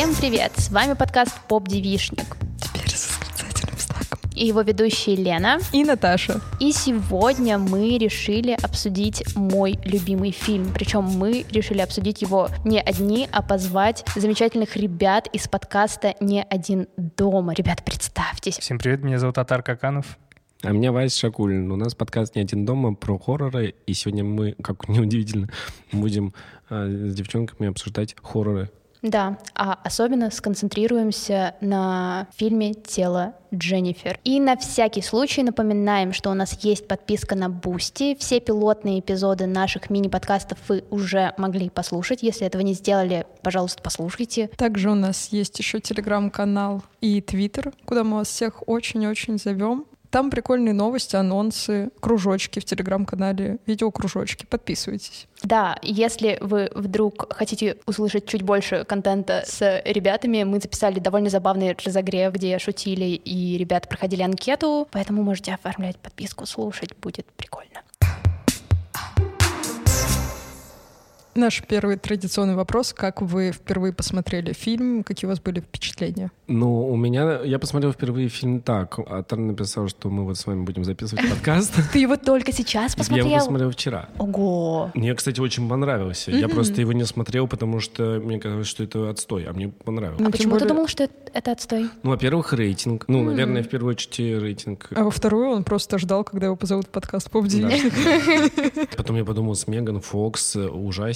Всем привет! С вами подкаст Поп Девишник. Теперь с восклицательным знаком. И его ведущие Лена. И Наташа. И сегодня мы решили обсудить мой любимый фильм. Причем мы решили обсудить его не одни, а позвать замечательных ребят из подкаста «Не один дома». Ребят, представьтесь. Всем привет, меня зовут Атар Каканов. А меня Вась Шакулин. У нас подкаст «Не один дома» про хорроры, и сегодня мы, как неудивительно, будем э, с девчонками обсуждать хорроры. Да, а особенно сконцентрируемся на фильме «Тело Дженнифер». И на всякий случай напоминаем, что у нас есть подписка на Boosty. Все пилотные эпизоды наших мини-подкастов вы уже могли послушать. Если этого не сделали, пожалуйста, послушайте. Также у нас есть еще телеграм-канал и твиттер, куда мы вас всех очень-очень зовем. Там прикольные новости, анонсы, кружочки в телеграм-канале, видеокружочки. Подписывайтесь. Да, если вы вдруг хотите услышать чуть больше контента с ребятами, мы записали довольно забавный разогрев, где шутили, и ребята проходили анкету, поэтому можете оформлять подписку, слушать, будет прикольно. Наш первый традиционный вопрос. Как вы впервые посмотрели фильм? Какие у вас были впечатления? Ну, у меня... Я посмотрел впервые фильм так. Атар написал, что мы вот с вами будем записывать подкаст. Ты его только сейчас посмотрел? Я его посмотрел вчера. Ого! Мне, кстати, очень понравился. Я просто его не смотрел, потому что мне казалось, что это отстой, а мне понравилось. А почему ты думал, что это, отстой? Ну, во-первых, рейтинг. Ну, наверное, в первую очередь рейтинг. А во вторую он просто ждал, когда его позовут в подкаст поп. Потом я подумал, с Меган Фокс,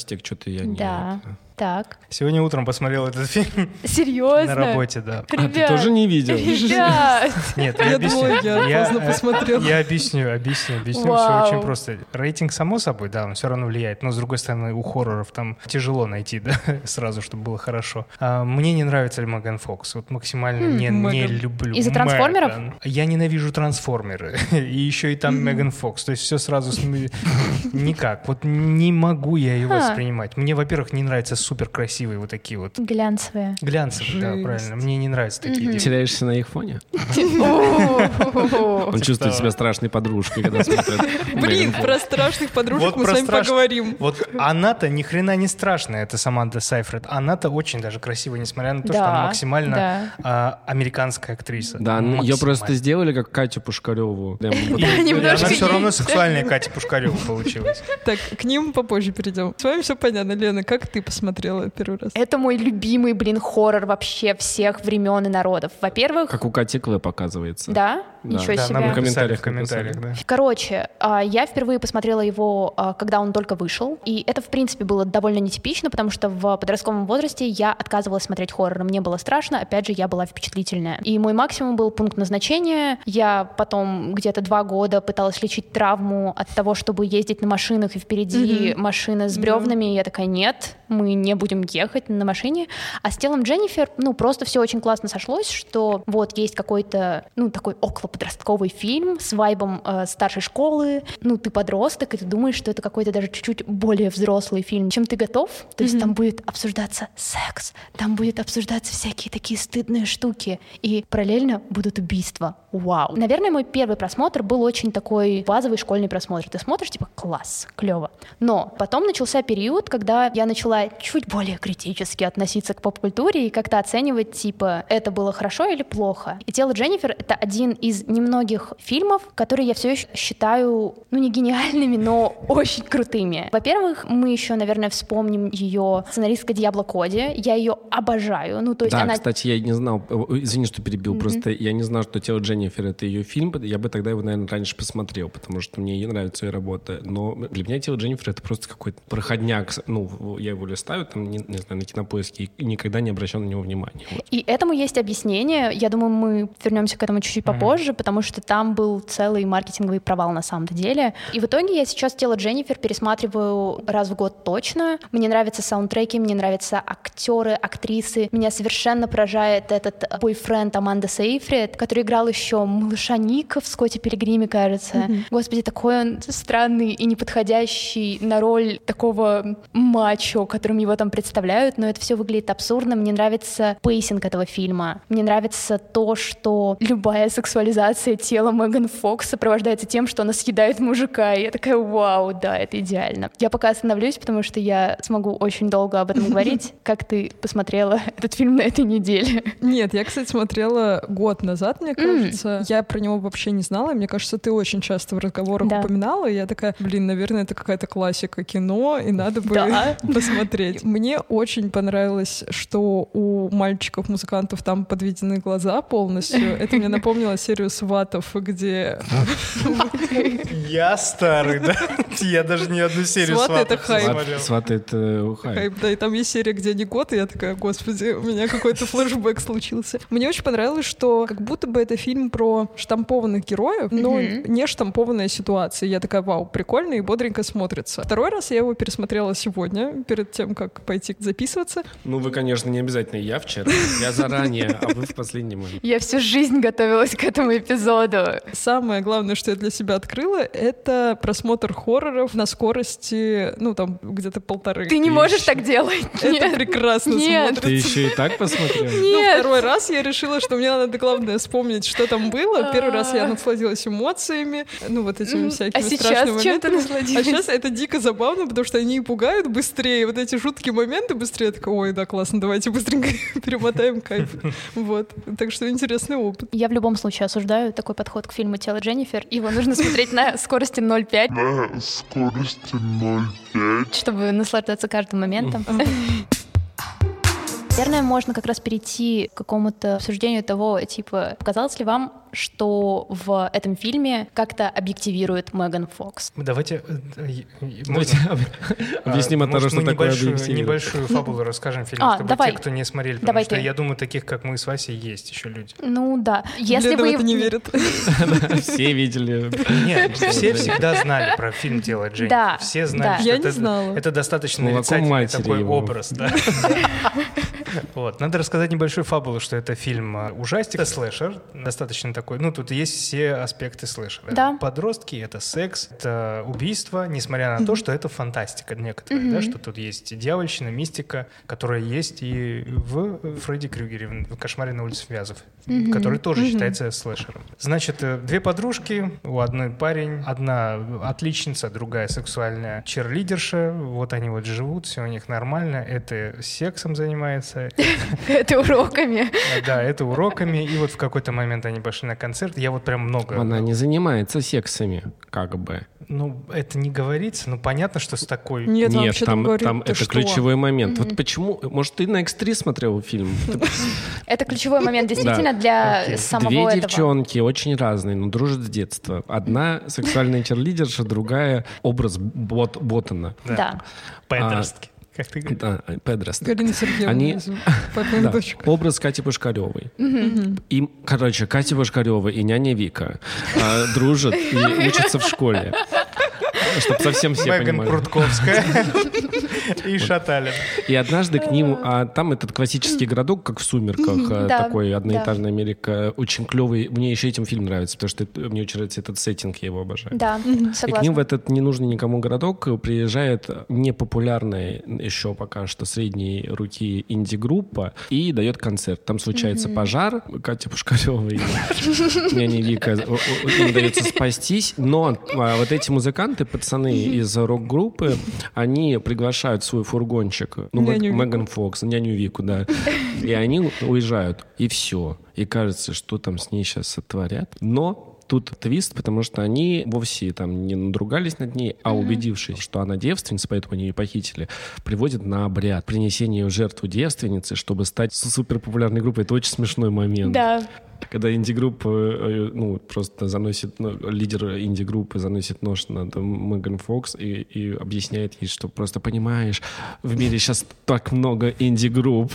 ужастик, что-то я не... Да. это. Так. Сегодня утром посмотрел этот фильм Серьезно? на работе, да. А ты тоже не видел? Ребят! Нет, Я объясню. я поздно э, посмотрел. Я объясню, объясню, объясню. Вау. Все очень просто. Рейтинг, само собой, да, он все равно влияет. Но, с другой стороны, у хорроров там тяжело найти, да, сразу, чтобы было хорошо. А, мне не нравится Меган Фокс. Вот максимально не, не Меган. люблю. Из-за трансформеров? Меган. Я ненавижу трансформеры. И еще и там Меган Фокс. То есть все сразу никак. Вот не могу я ее Ха. воспринимать. Мне, во-первых, не нравятся супер красивые вот такие вот Глянцевые. глянцевые, да, Жесть. правильно. Мне не нравятся такие девушки. Теряешься на их фоне? Он чувствует себя страшной подружкой, когда смотрит. Блин, про страшных подружек мы с вами поговорим. Вот она-то ни хрена не страшная, это Саманта Сайфред. Она-то очень даже красивая, несмотря на то, что Да, она максимально да. а, американская актриса. Да, ну, ее просто сделали как Катю Пушкареву. Да, она все равно сексуальная Катя Пушкарева получилась. Так, к ним попозже перейдем. С вами все понятно. Лена, как ты посмотрела первый раз? Это мой любимый, блин, хоррор вообще всех времен и народов. Во-первых, Как у Кати Клэп, оказывается. да, Да. ничего Да, себе. нам В комментариях в комментариях, да. Короче, а, я впервые посмотрела его, а, когда он только вышел, и это, в принципе, было довольно нетипично, потому что в подростковом возрасте я отказывалась смотреть хоррор, мне было страшно, опять же, я была впечатлительная. И мой максимум был пункт назначения. Я потом где-то два года пыталась лечить травму от того, чтобы ездить на машинах, и впереди машина с бревнами, и я такая, нет, мы не будем ехать на машине. А с телом Дженнифер, ну, просто все очень классно сошлось, что вот есть какой-то, ну, такой околоподростковый фильм с вайбом э, старшей школы. Ну, ты подросток, и ты думаешь, что это какой-то даже чуть-чуть более взрослый фильм, чем ты готов. То есть там будет обсуждаться секс, там будет обсуждаться всякие такие стыдные штуки, и параллельно будут убийства. Вау. Наверное, мой первый просмотр был очень такой базовый школьный просмотр. Ты смотришь, типа, класс, клево. Но потом начался период, когда я начала чуть более критически относиться к поп-культуре и как-то оценивать, типа, это было хорошо или плохо. И «Тело Дженнифер» — это один из немногих фильмов, которые я все еще считаю, ну, не гениальными, но очень крутыми. Во-первых, мы еще, наверное, вспомним ее сценаристка Диабло Коди. Я ее обожаю. Ну, то есть Да, она... кстати, я не знал, э, извини, что перебил, просто я не знал, что «Тело Дженнифер» — это ее фильм, я бы тогда его, наверное, раньше посмотрел, потому что мне ей нравится ее работа, но для меня «Тело Дженнифер» — это просто какой-то проходняк, ну, я его листаю, там, не, не знаю, на кинопоиске, и никогда не обращал на него внимания. Вот. И этому есть объяснение. Я думаю, мы вернемся к этому чуть-чуть попозже, потому что там был целый маркетинговый провал на самом-то деле. И в итоге я сейчас тело Дженнифер пересматриваю раз в год точно. Мне нравятся саундтреки, мне нравятся актеры, актрисы. Меня совершенно поражает этот бойфренд Аманда Сейфрид, который играл еще малыша Ника в Скотте Пилигриме, кажется. Господи, такой он странный и неподходящий на роль такого мачо, которым его его там представляют, но это все выглядит абсурдно. Мне нравится pacing этого фильма. Мне нравится то, что любая сексуализация тела Меган Фокс сопровождается тем, что она съедает мужика. И я такая, вау, да, это идеально. Я пока остановлюсь, потому что я смогу очень долго об этом говорить. Как ты посмотрела этот фильм на этой неделе? Нет, я, кстати, смотрела год назад, мне кажется. Я про него вообще не знала. Мне кажется, ты очень часто в разговорах Да. упоминала. И я такая, блин, наверное, это какая-то классика кино, и надо бы Да. посмотреть. Мне очень понравилось, что у мальчиков-музыкантов там подведены глаза полностью. Это мне напомнило серию «Сватов», где... Я старый, да? Я даже ни одну серию «Сваты» — это «Сватов» не хайп. Сваты — это хайп. Хайп, Да, и там есть серия, где не год, и я такая, господи, у меня какой-то флешбэк случился. Мне очень понравилось, что как будто бы это фильм про штампованных героев, но не штампованная ситуация. Я такая, вау, прикольно и бодренько смотрится. Второй раз я его пересмотрела сегодня, перед тем, как пойти записываться. Ну, вы, конечно, не обязательно. Я вчера. Я заранее, а вы в последний момент. Я всю жизнь готовилась к этому эпизоду. Самое главное, что я для себя открыла, это просмотр хорроров на скорости, ну, там, где-то полторы. Ты не можешь так делать. Это прекрасно Нет. смотрится. Ты еще и так посмотрел? Ну, Нет. второй раз я решила, что мне надо главное вспомнить, что там было. Первый раз я А. насладилась эмоциями, ну вот этими всякими а сейчас страшными чем ты моментами. насладилась? А сейчас это дико забавно, потому что они пугают быстрее, вот эти жуткие моменты быстрее. Я такая, ой, да, классно, давайте быстренько перемотаем кайф. Вот. Так что интересный опыт. Я в любом случае осуждаю такой подход к фильму «Тело Дженнифер». Его нужно смотреть на скорости 0,5, на скорости 0,5. чтобы наслаждаться каждым моментом. Наверное, можно как раз перейти к какому-то обсуждению того, типа, показалось ли вам, что в этом фильме как-то объективирует Меган Фокс? Давайте... э, э, э, Давайте можно? объясним А, от того, что мы такое небольшую, фабулу расскажем фильм, А, чтобы давай. те, кто не смотрели, потому Давай что ты. я думаю, таких, как мы с Васей, есть еще люди. Ну да. Если в вы... это не верит. Все видели. Нет, все всегда знали про фильм «Тело Дженнифер». Да, Все знали, что Я не это, знала. это достаточно нарицательный такой образ. Да. Вот. Надо рассказать небольшую фабулу, что это фильм а, ужастик, это слэшер, достаточно такой, ну тут есть все аспекты слэшера. Да. Подростки, это секс, это убийство, несмотря на то, что это фантастика некоторая, да, что тут есть дьявольщина, мистика, которая есть и в Фредди Крюгере, в «Кошмаре на улице Вязов», который тоже считается слэшером. Значит, э, две подружки, у одной парень, одна отличница, другая сексуальная черлидерша, вот они вот живут, все у них нормально, это сексом занимается, Это уроками. да, это уроками, и вот в какой-то момент они пошли на концерт, я вот прям много... Она не занимается сексами, как бы. Ну, это не говорится, но понятно, что с такой... Нет, Нет, там, говорит, там это что? ключевой момент. Вот почему... Может, ты на X3 смотрел фильм? Это ключевой момент действительно для самого Две этого. девчонки, очень разные, но дружат с детства. Одна сексуальная черлидерша, другая образ бот, Ботана. Да. Подростки, как ты говоришь. Да, Педросток. Галина Сергеевна, Они- образ Кати Пушкаревой. И, короче, Катя Пушкарева и няня Вика а, дружат и учатся в школе. Чтобы совсем все Меган понимали. Прудковская и Шаталин. И однажды к ним, а там этот классический городок, как в «Сумерках», а, такой одноэтажная Америка, очень клевый. Мне еще этим фильм нравится, потому что мне очень нравится этот сеттинг, я его обожаю. Да, И к ним в согласна. этот ненужный никому городок приезжает непопулярная еще пока что средней руки инди-группа и дает концерт. Там случается пожар, Катя Пушкарева и няня Вика, им удается спастись, но а, вот эти музыканты, пацаны из рок-группы, они приглашают свой фургончик, ну. Меган Фокс, няню Вику, да, и они уезжают, и все. И кажется, что там с ней сейчас сотворят. Но Тут твист, потому что они вовсе там не надругались над ней, а убедившись, что она девственница, поэтому они ее похитили, приводят на обряд в жертву девственницы, чтобы стать суперпопулярной группой. Это очень смешной момент. Да. Когда инди-группа, э, ну, просто заносит, ну, лидер инди-группы заносит нож над Меган Фокс и, и объясняет ей, что просто понимаешь, в мире сейчас так много инди-групп,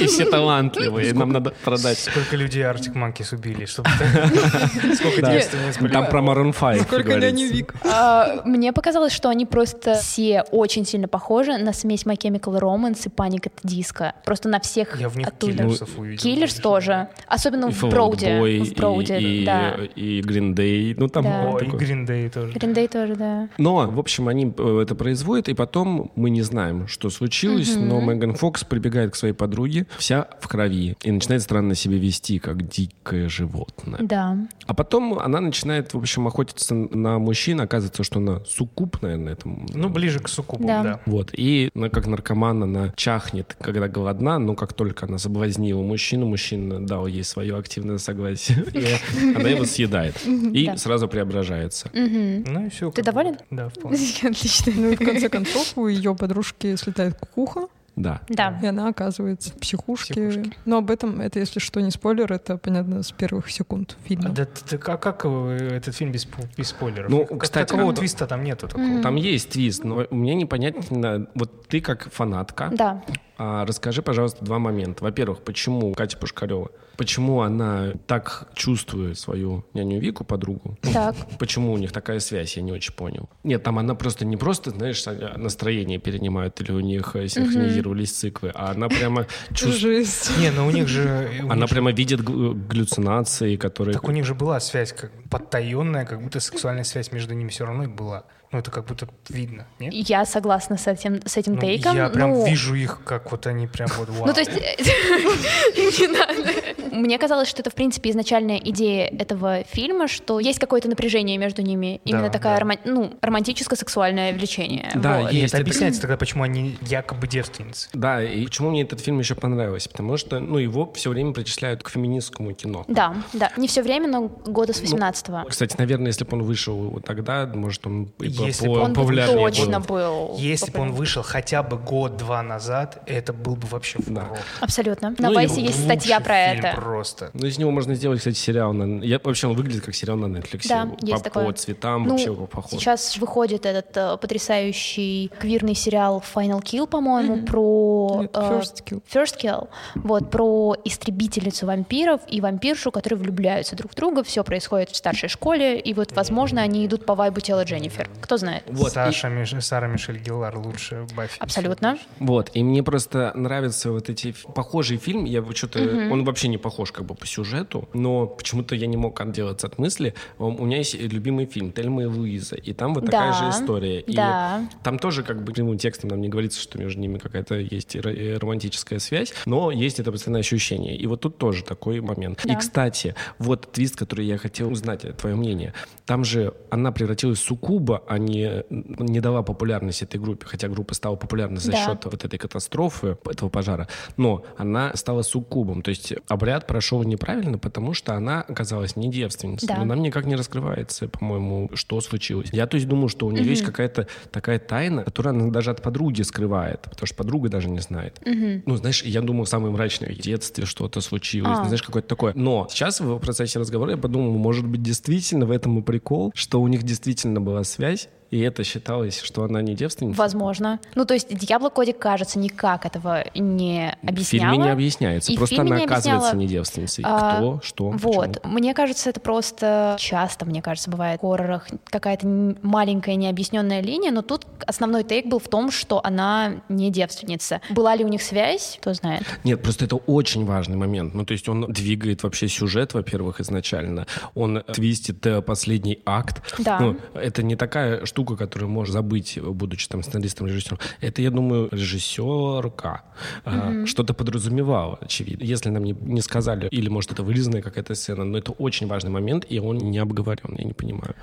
и все талантливые, нам надо продать. Сколько людей Arctic Monkeys убили, чтобы... Сколько девственниц. Там про Maroon 5 Сколько няни. Вик. А, Мне показалось, что они просто все очень сильно похожи на смесь My Chemical Romance и Panic at Disco. Просто на всех Я в них оттуда. киллерсов увидел. Киллерс тоже. Особенно И в Fallout Броуди, Boy в Броуди, и, да. и, и Green Day. Ну, там Да. Ой, и такое. Green Day тоже. Гриндей тоже, да. Но, в общем, они э, это производят, и потом мы не знаем, что случилось, но Меган Фокс прибегает к своей подруге, вся в крови, и начинает странно себя вести, как дикое животное. Да. А потом она начинает, в общем, охотиться на мужчин, оказывается, что она суккуб, наверное, этому. Ну, ближе к суккубам, Да. да. Вот, и она как наркоман, она чахнет, когда голодна, но как только она соблазнила мужчину, мужчина дал ей свое активное согласие, и она его съедает. И Да. сразу преображается. Ну и все. Ты доволен? Да, вполне. Отлично. Ну и в конце концов у ее подружки слетает кукуха, Да. Да. и она оказывается в психушке. Психушке. Но об этом, это если что, не спойлер, это понятно с первых секунд фильма. Да, ты- ты- а как э, этот фильм без, без спойлеров? Ну, Как кстати, такового как- твиста там нету такого. Там есть твист, но мне непонятно, вот ты как фанатка, Да. А, расскажи, пожалуйста, два момента. Во-первых, почему Катя Пушкарева, почему она так чувствует свою няню Вику, подругу? Так. Почему у них такая связь, я не очень понял. Нет, там она просто не просто, знаешь, а- настроение перенимает или у них э, синхронизировались циклы, а она прямо чувствует... Не, ну у них же... Она прямо видит галлюцинации, которые... Так у них же была связь как подтаенная, как будто сексуальная связь между ними все равно и была. Ну это как будто видно, нет? Я согласна с этим, с этим Ну, тейком. я прям ну, вижу их, как вот они прям вот вау. Ну, то есть, не надо. Мне казалось, что это, в принципе, изначальная идея этого фильма, что есть какое-то напряжение между ними. Именно Да, такая да. роман- ну, романтическо-сексуальное влечение. Да, Вот. И есть это объясняется тогда, почему они якобы девственницы. Да, и почему мне этот фильм еще понравился? Потому что, ну, его все время причисляют к феминистскому кино. Да, да. Не все время, но года Ну, с 18-го. Кстати, наверное, если бы он вышел тогда, может, он и Если по- бы Он точно был. Если бы он вышел хотя бы год-два назад, это был бы вообще Да. Абсолютно. Ну На и Вайсе есть статья про это. просто. Ну, из него можно сделать, кстати, сериал. На... Я, вообще, он выглядит как сериал на Netflix. Да, по, есть такое. по цветам Ну, вообще похож. Сейчас выходит этот э, потрясающий квирный сериал Final Kill, по-моему, про Нет, э, First Kill. First Kill, вот про истребительницу вампиров и вампиршу, которые влюбляются друг в друга. Все происходит в старшей школе, и вот, возможно, они идут по вайбу тела Дженнифер. Кто знает? Вот, Саша, Миш- Сара Мишель Гиллар лучше Баффи. Абсолютно. Вот, и мне просто нравятся вот эти похожие фильмы. Я что-то, он вообще не похож как бы по сюжету, но почему-то я не мог отделаться от мысли. У меня есть любимый фильм «Тельма и Луиза», и там вот такая Да, же история. И да. там тоже как бы прямым текстом нам не говорится, что между ними какая-то есть э, романтическая связь, но есть это постоянное ощущение. И вот тут тоже такой момент. И, Да. кстати, вот твист, который я хотел узнать, э, твое мнение. Там же она превратилась в суккуба, а не, не дала популярность этой группе, хотя группа стала популярна за Да. счет вот этой катастрофы, этого пожара, но она стала суккубом. То есть обряд прошел неправильно, потому что она оказалась не девственницей. Да. Но нам никак не раскрывается, по-моему, что случилось. Я то есть думаю, что у нее есть какая-то такая тайна, которую она даже от подруги скрывает, потому что подруга даже не знает. Ну, знаешь, я думаю, самое мрачное в детстве что-то случилось, А. знаешь, какое-то такое. Но сейчас в процессе разговора я подумал, может быть, действительно в этом и прикол, что у них действительно была связь, и это считалось, что она не девственница. Возможно. Ну, то есть Дьябло Коди, кажется, никак этого не В объясняла. фильме не объясняется, И в просто она не оказывается не девственницей. А, Кто, что, Вот. почему. Мне кажется, это просто часто, мне кажется, бывает в хоррорах какая-то маленькая необъясненная линия, но тут основной тейк был в том, что она не девственница. Была ли у них связь, кто знает. Нет, просто это очень важный момент. Ну, то есть он двигает вообще сюжет, во-первых, изначально. Он твистит э, последний акт. Да. Ну, это не такая штука, которую можно забыть, будучи там сценаристом, режиссером. Это, я думаю, режиссерка э, что-то подразумевала, очевидно. Если нам не, не сказали, или, может, это вырезанная какая-то сцена, но это очень важный момент, и он не обговорен, я не понимаю.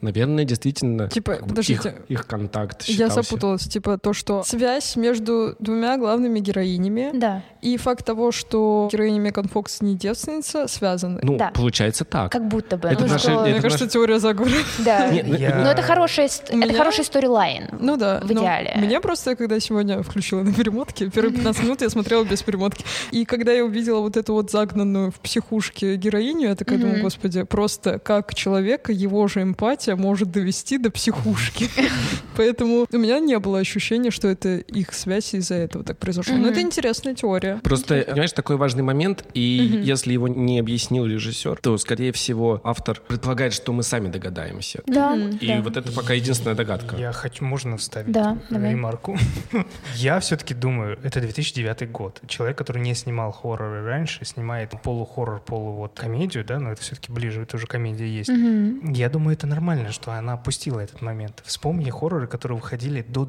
Наверное, действительно, Типа, подождите. их, их контакт Я считался. запуталась, типа то, что связь между двумя главными героинями Да. И факт того, что героиня Меган Фокс не девственница, связаны. Ну, Да. получается так. Как будто бы. Это Ну, наши- что- это Мне кажется, наш- теория заговора. Да. Ну, Я- Но это хорошая, У это меня- хороший сторилайн. Ну да. В но идеале. Мне просто, когда сегодня включила на перемотке, первые 15 минут я смотрела без перемотки. И когда я увидела вот эту вот загнанную в психушке героиню, я такая думаю, господи, просто как человека его же эмпатия может довести до психушки. Поэтому у меня не было ощущения, что это их связь из-за этого так произошло. Но это интересная теория. Просто, понимаешь, такой важный момент, и если его не объяснил режиссер, то, скорее всего, автор предполагает, что мы сами догадаемся. Да. И да. вот это пока единственная догадка. Я хочу, можно вставить Да, ремарку? Я все-таки думаю, это 2009 год. Человек, который не снимал хорроры раньше, снимает полухоррор, полу вот комедию, да, но это все-таки ближе, это уже комедия есть. Я думаю, это нормально, что она опустила этот момент. Вспомни хорроры, которые выходили до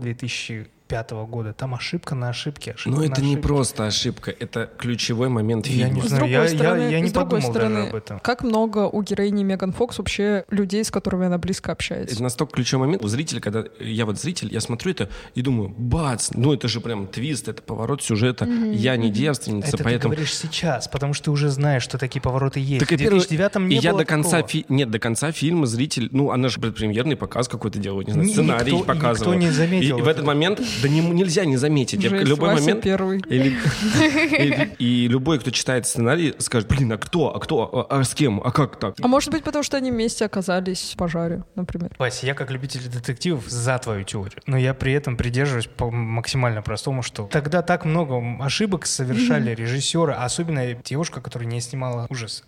2005 года. Там ошибка на ошибке. ошибка Но на это не ошибке. просто ошибка, это ключевой момент Я не фильма. С знаю, другой я- я- стороны, я не с другой подумал даже стороны, об этом. как много у героини Меган Фокс вообще людей, с которыми она близко общается. Это настолько ключевой момент. У зрителя, когда я вот зритель, я смотрю это и думаю, бац, ну это же прям твист, это поворот сюжета. Я не девственница, Это ты поэтому... говоришь сейчас, потому что ты уже знаешь, что такие повороты есть. Так в и первый- 2009 не и я до конца такого. фи- нет до конца фильма зритель ну она же предпремьерный показ какой-то делает не знаю, Ни- сценарий никто- показывал никто не заметил и, в это. этот момент да не- нельзя не заметить Я- Жесть, любой Вася момент первый. или- и, и любой кто читает сценарий скажет блин а кто а кто а, а с кем а как так А может быть, потому что они вместе оказались в пожаре, например. Вася, я как любитель детективов за твою теорию, но я при этом придерживаюсь по максимально простому, что тогда так много ошибок совершали режиссеры, а особенно девушка, которая не снимала ужасы.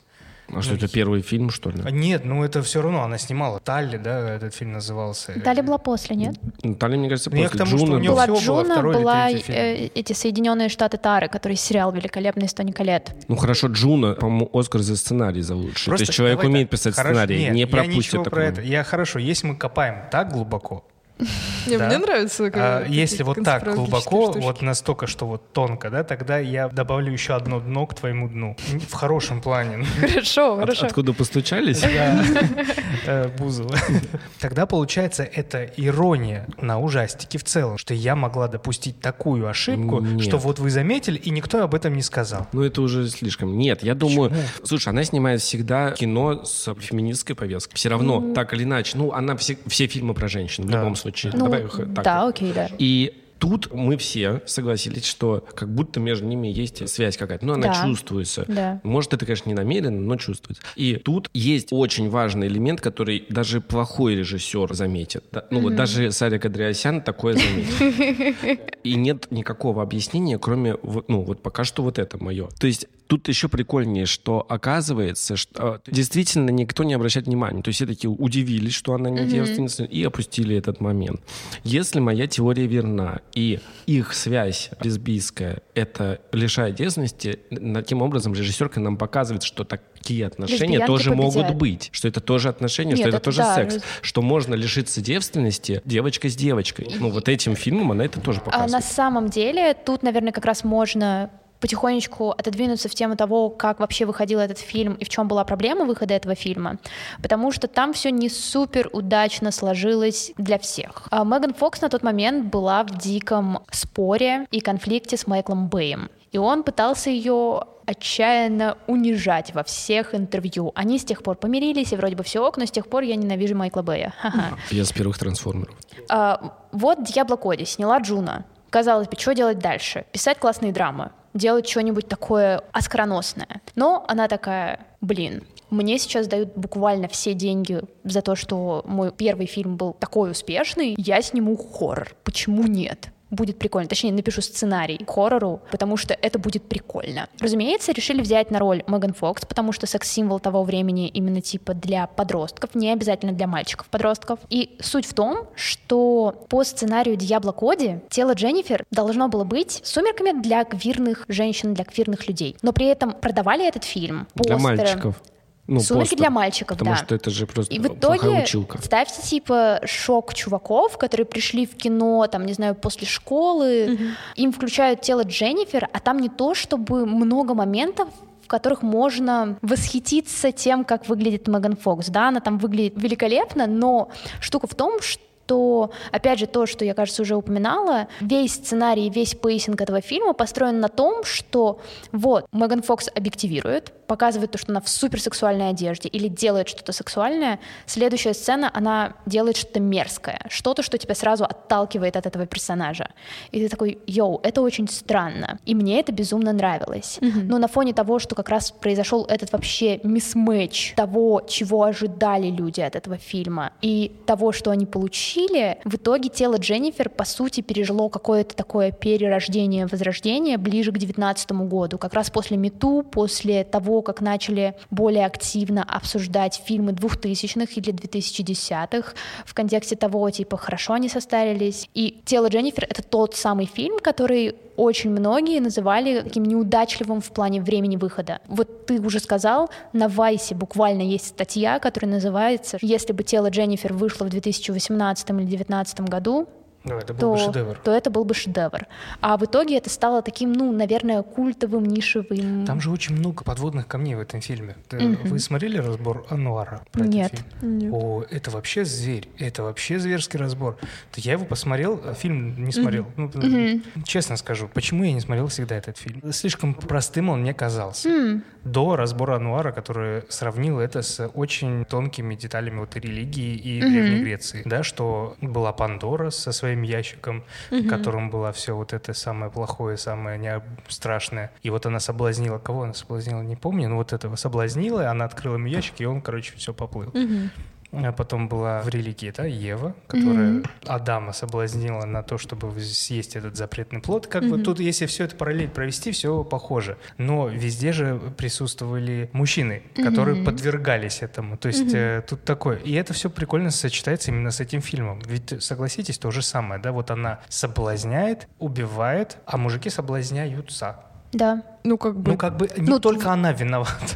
А что это первый фильм что ли А Нет, ну это все равно она снимала. Талли, да, этот фильм назывался. Далее была после, нет? Наталья мне кажется Ну, я после к тому, что Джуна у неё Была всего было Джуна, второй или была третий фильм. э, эти Соединенные Штаты Тары, который сериал великолепный с Тони Коллетт. ну хорошо Джуна по-моему Оскар за сценарий за лучший то Просто есть человек умеет так, писать хорошо, сценарий нет, не я пропустит ничего такой про это. Я хорошо, если мы копаем так глубоко, Не, Да. мне нравится. А, как если такие вот так глубоко, штучки. вот настолько, что вот тонко, да, тогда я добавлю еще одно дно к твоему дну. В хорошем плане. Хорошо, От- хорошо. откуда постучались Да. Э, Бузова. Тогда получается это ирония на ужастике в целом, что я могла допустить такую ошибку, Нет. что вот вы заметили, и никто об этом не сказал. Ну, это уже слишком. Нет, я думаю... Слушай, она снимает всегда кино с феминистской повесткой. Все равно, так или иначе. Ну, она все, все фильмы про женщин, в Да. любом случае. Ну, Давай их так. да, окей, да. И тут мы все согласились, что как будто между ними есть связь какая-то. Ну, она Да. чувствуется. Да. Может, это, конечно, не намеренно, но чувствуется. И тут есть очень важный элемент, который даже плохой режиссер заметит. Да, Ну, вот даже Сарик Андреасян такое заметит. И нет никакого объяснения, кроме, ну, вот пока что вот это мое. То есть тут еще прикольнее, что оказывается, что э, действительно никто не обращает внимания. То есть все такие удивились, что она не девственница, и опустили этот момент. Если моя теория верна, и их связь лесбийская это лишает девственности, таким образом режиссерка нам показывает, что такие отношения Лесбиянки тоже могут победят. быть, что это тоже отношения, Нет, что это, это тоже да, секс, раз- что можно лишиться девственности девочка с девочкой. Ну вот этим фильмом она это тоже А показывает. на самом деле тут, наверное, как раз можно потихонечку отодвинуться в тему того, как вообще выходил этот фильм и в чем была проблема выхода этого фильма, потому что там все не супер удачно сложилось для всех. А Меган Фокс на тот момент была в диком споре и конфликте с Майклом Бэем, и он пытался ее отчаянно унижать во всех интервью. Они с тех пор помирились, и вроде бы все ок, но с тех пор я ненавижу Майкла Бэя. Ха-ха. Я с первых трансформеров. А, вот Диабло Коди сняла Джуно. Казалось бы, что делать дальше? Писать классные драмы, делать что-нибудь такое оскароносное. Но она такая, блин, мне сейчас дают буквально все деньги за то, что мой первый фильм был такой успешный, я сниму хоррор. Почему нет? Будет прикольно. Точнее, напишу сценарий к хоррору, потому что это будет прикольно. Разумеется, решили взять на роль Меган Фокс, потому что секс-символ того времени именно типа для подростков, не обязательно для мальчиков-подростков. И суть в том, что по сценарию Диабло Коди тело Дженнифер должно было быть сумерками для квирных женщин, для квирных людей. Но при этом продавали этот фильм Для постеры. мальчиков. Ну, Сумерки постер. для мальчиков, Потому да. что это же просто И в итоге училка. ставьте типа шок чуваков, которые пришли в кино, там, не знаю, после школы, им включают тело Дженнифер, а там не то, чтобы много моментов, в которых можно восхититься тем, как выглядит Меган Фокс. Да, она там выглядит великолепно, но штука в том, что то, опять же, то, что я, кажется, уже упоминала, весь сценарий, весь pacing этого фильма построен на том, что вот, Меган Фокс объективирует, показывает то, что она в суперсексуальной одежде или делает что-то сексуальное, следующая сцена, она делает что-то мерзкое, что-то, что тебя сразу отталкивает от этого персонажа. И ты такой, йоу, это очень странно. И мне это безумно нравилось. Но на фоне того, что как раз произошел этот вообще мисс того, чего ожидали люди от этого фильма, и того, что они получили, исключили, в итоге тело Дженнифер, по сути, пережило какое-то такое перерождение, возрождение ближе к 19 году. Как раз после Мету, после того, как начали более активно обсуждать фильмы 2000-х или 2010-х в контексте того, типа, хорошо они состарились. И «Тело Дженнифер» — это тот самый фильм, который очень многие называли таким неудачливым в плане времени выхода. Вот ты уже сказал, на Вайсе буквально есть статья, которая называется «Если бы тело Дженнифер вышло в 2018 или 2019 году, Ну, это был то, бы шедевр. то это был бы шедевр. А в итоге это стало таким, ну, наверное, культовым, нишевым. Там же очень много подводных камней в этом фильме. Ты- Мгм. Вы смотрели разбор Ануара? про этот Нет. фильм? Нет. О, это вообще зверь, это вообще зверский разбор. То я его посмотрел, а фильм не смотрел. Ну, Мгм. Честно скажу, почему я не смотрел всегда этот фильм? Слишком простым он мне казался. М, До разбора Ануара, который сравнил это с очень тонкими деталями вот и религии и Мгм. Древней Греции. Да, что была Пандора со своим ящиком, в котором было все вот это самое плохое, самое не страшное. И вот она соблазнила, кого она соблазнила, не помню, но вот этого соблазнила, она открыла ему ящик, и он, короче, все поплыл. Мгм. А потом была в религии, да, Ева, которая Мгм. Адама соблазнила на то, чтобы съесть этот запретный плод. Как бы Мгм. тут, если все это параллель провести, все похоже. Но везде же присутствовали мужчины, которые Мгм. подвергались этому. То есть Мгм. э, тут такое. И это все прикольно сочетается именно с этим фильмом. Ведь согласитесь, то же самое, да, вот она соблазняет, убивает, а мужики соблазняются. Да. Ну, как бы... Ну, как бы не Ну, только она виновата.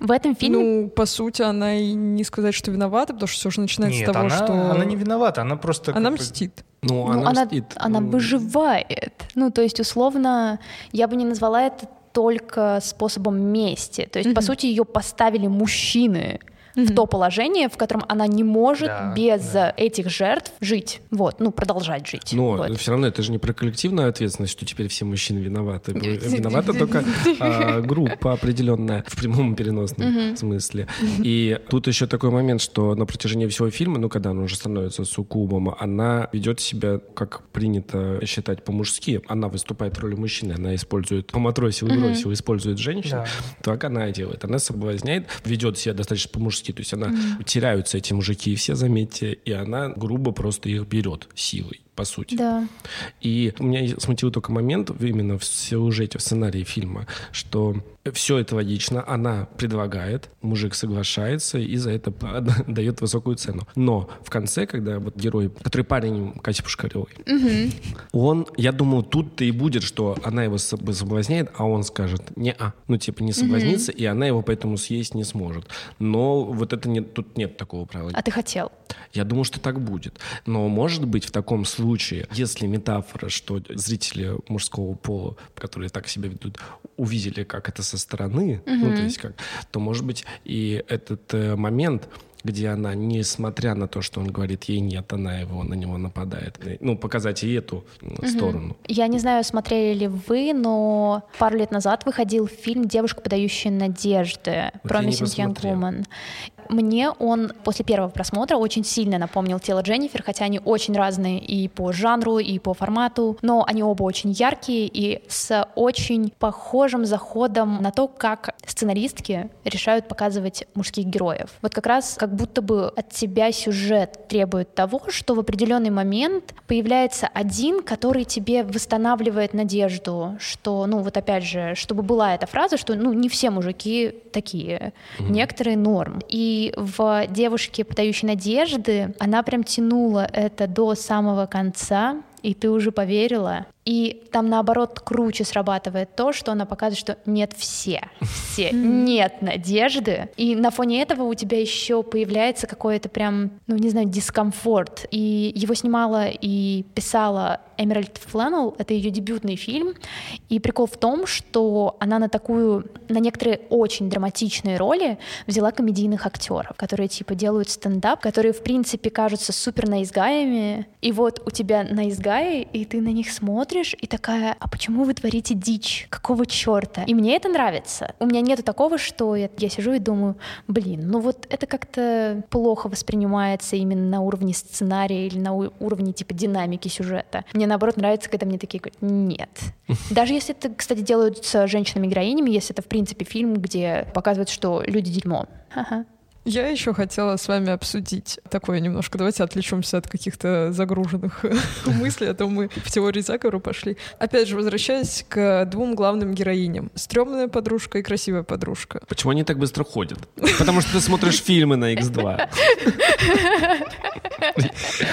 В этом фильме Ну, по сути, она и не сказать, что виновата, потому что все же начинается Нет, с того, она, что... она не виновата, она просто... Она бы- мстит. Ну, Ну, она, она, мстит. она Ну, выживает. Ну, то есть, условно, я бы не назвала это только способом мести. То есть, по Мгм. сути, ее поставили мужчины в то положение, в котором она не может Да, без да. этих жертв жить. Вот, ну, продолжать жить. Но Вот. все равно это же не про коллективную ответственность, что теперь все мужчины виноваты. Виновата только а, группа определенная в прямом переносном смысле. И тут еще такой момент, что на протяжении всего фильма, ну, когда она уже становится суккубом, она ведет себя, как принято считать по-мужски. Она выступает в роли мужчины, она использует, поматросил и бросил, использует женщин. Так она и делает. Она соблазняет, ведет себя достаточно по-мужски. То есть она теряются эти мужики, все заметьте, и она грубо просто их берет силой, по сути. Да. И меня смутил только момент именно в сюжете, в сценарии фильма, что все это логично, она предлагает, мужик соглашается и за это дает высокую цену. Но в конце, когда вот герой, который парень Кати Пушкаревой, он, я думал, тут-то и будет, что она его соб- соблазняет, а он скажет не-а, ну типа не соблазнится, и она его поэтому съесть не сможет. Но вот это нет, тут нет такого правила. А ты хотел? Я думаю, что так будет. Но может быть в таком случае, если метафора, что зрители мужского пола, которые так себя ведут, увидели, как это со стороны, ну, то есть как, то может быть и этот э, момент где она, несмотря на то, что он говорит ей нет, она его на него нападает. Ну, показать и эту м, сторону. Я не знаю, смотрели ли вы, но пару лет назад выходил фильм «Девушка, подающая надежды» Вот Missing Young. Woman. Мне он после первого просмотра очень сильно напомнил тело Дженнифер, хотя они очень разные и по жанру, и по формату, но они оба очень яркие и с очень похожим заходом на то, как сценаристки решают показывать мужских героев. Вот как раз как будто бы от тебя сюжет требует того, что в определенный момент появляется один, который тебе восстанавливает надежду, что, ну вот опять же, чтобы была эта фраза, что ну не все мужики такие, некоторые норм. И в «Девушке, подающей надежды» она прям тянула это до самого конца, и ты уже поверила. И там, наоборот, круче срабатывает то, что она показывает, что нет все, все, нет надежды. И на фоне этого у тебя еще появляется какой-то прям, ну, не знаю, дискомфорт. И его снимала и писала Эмеральд Фленнелл, это ее дебютный фильм. И прикол в том, что она на такую, на некоторые очень драматичные роли взяла комедийных актеров, которые типа делают стендап, которые в принципе кажутся супер наизгаями. И вот у тебя наизгаи, и ты на них смотришь, и такая, а почему вы творите дичь? Какого черта? И мне это нравится. У меня нету такого, что я, я сижу и думаю, блин, ну вот это как-то плохо воспринимается именно на уровне сценария или на уровне типа динамики сюжета. Мне наоборот нравится, когда мне такие говорят, нет. Даже если это, кстати, делают с женщинами-героинями, если это в принципе фильм, где показывают, что люди дерьмо. Ага. Я еще хотела с вами обсудить такое немножко. Давайте отвлечемся от каких-то загруженных мыслей, а то мы в теории заговора пошли. Опять же, возвращаясь к двум главным героиням. Стрёмная подружка и красивая подружка. Почему они так быстро ходят? Потому что ты смотришь фильмы на X2.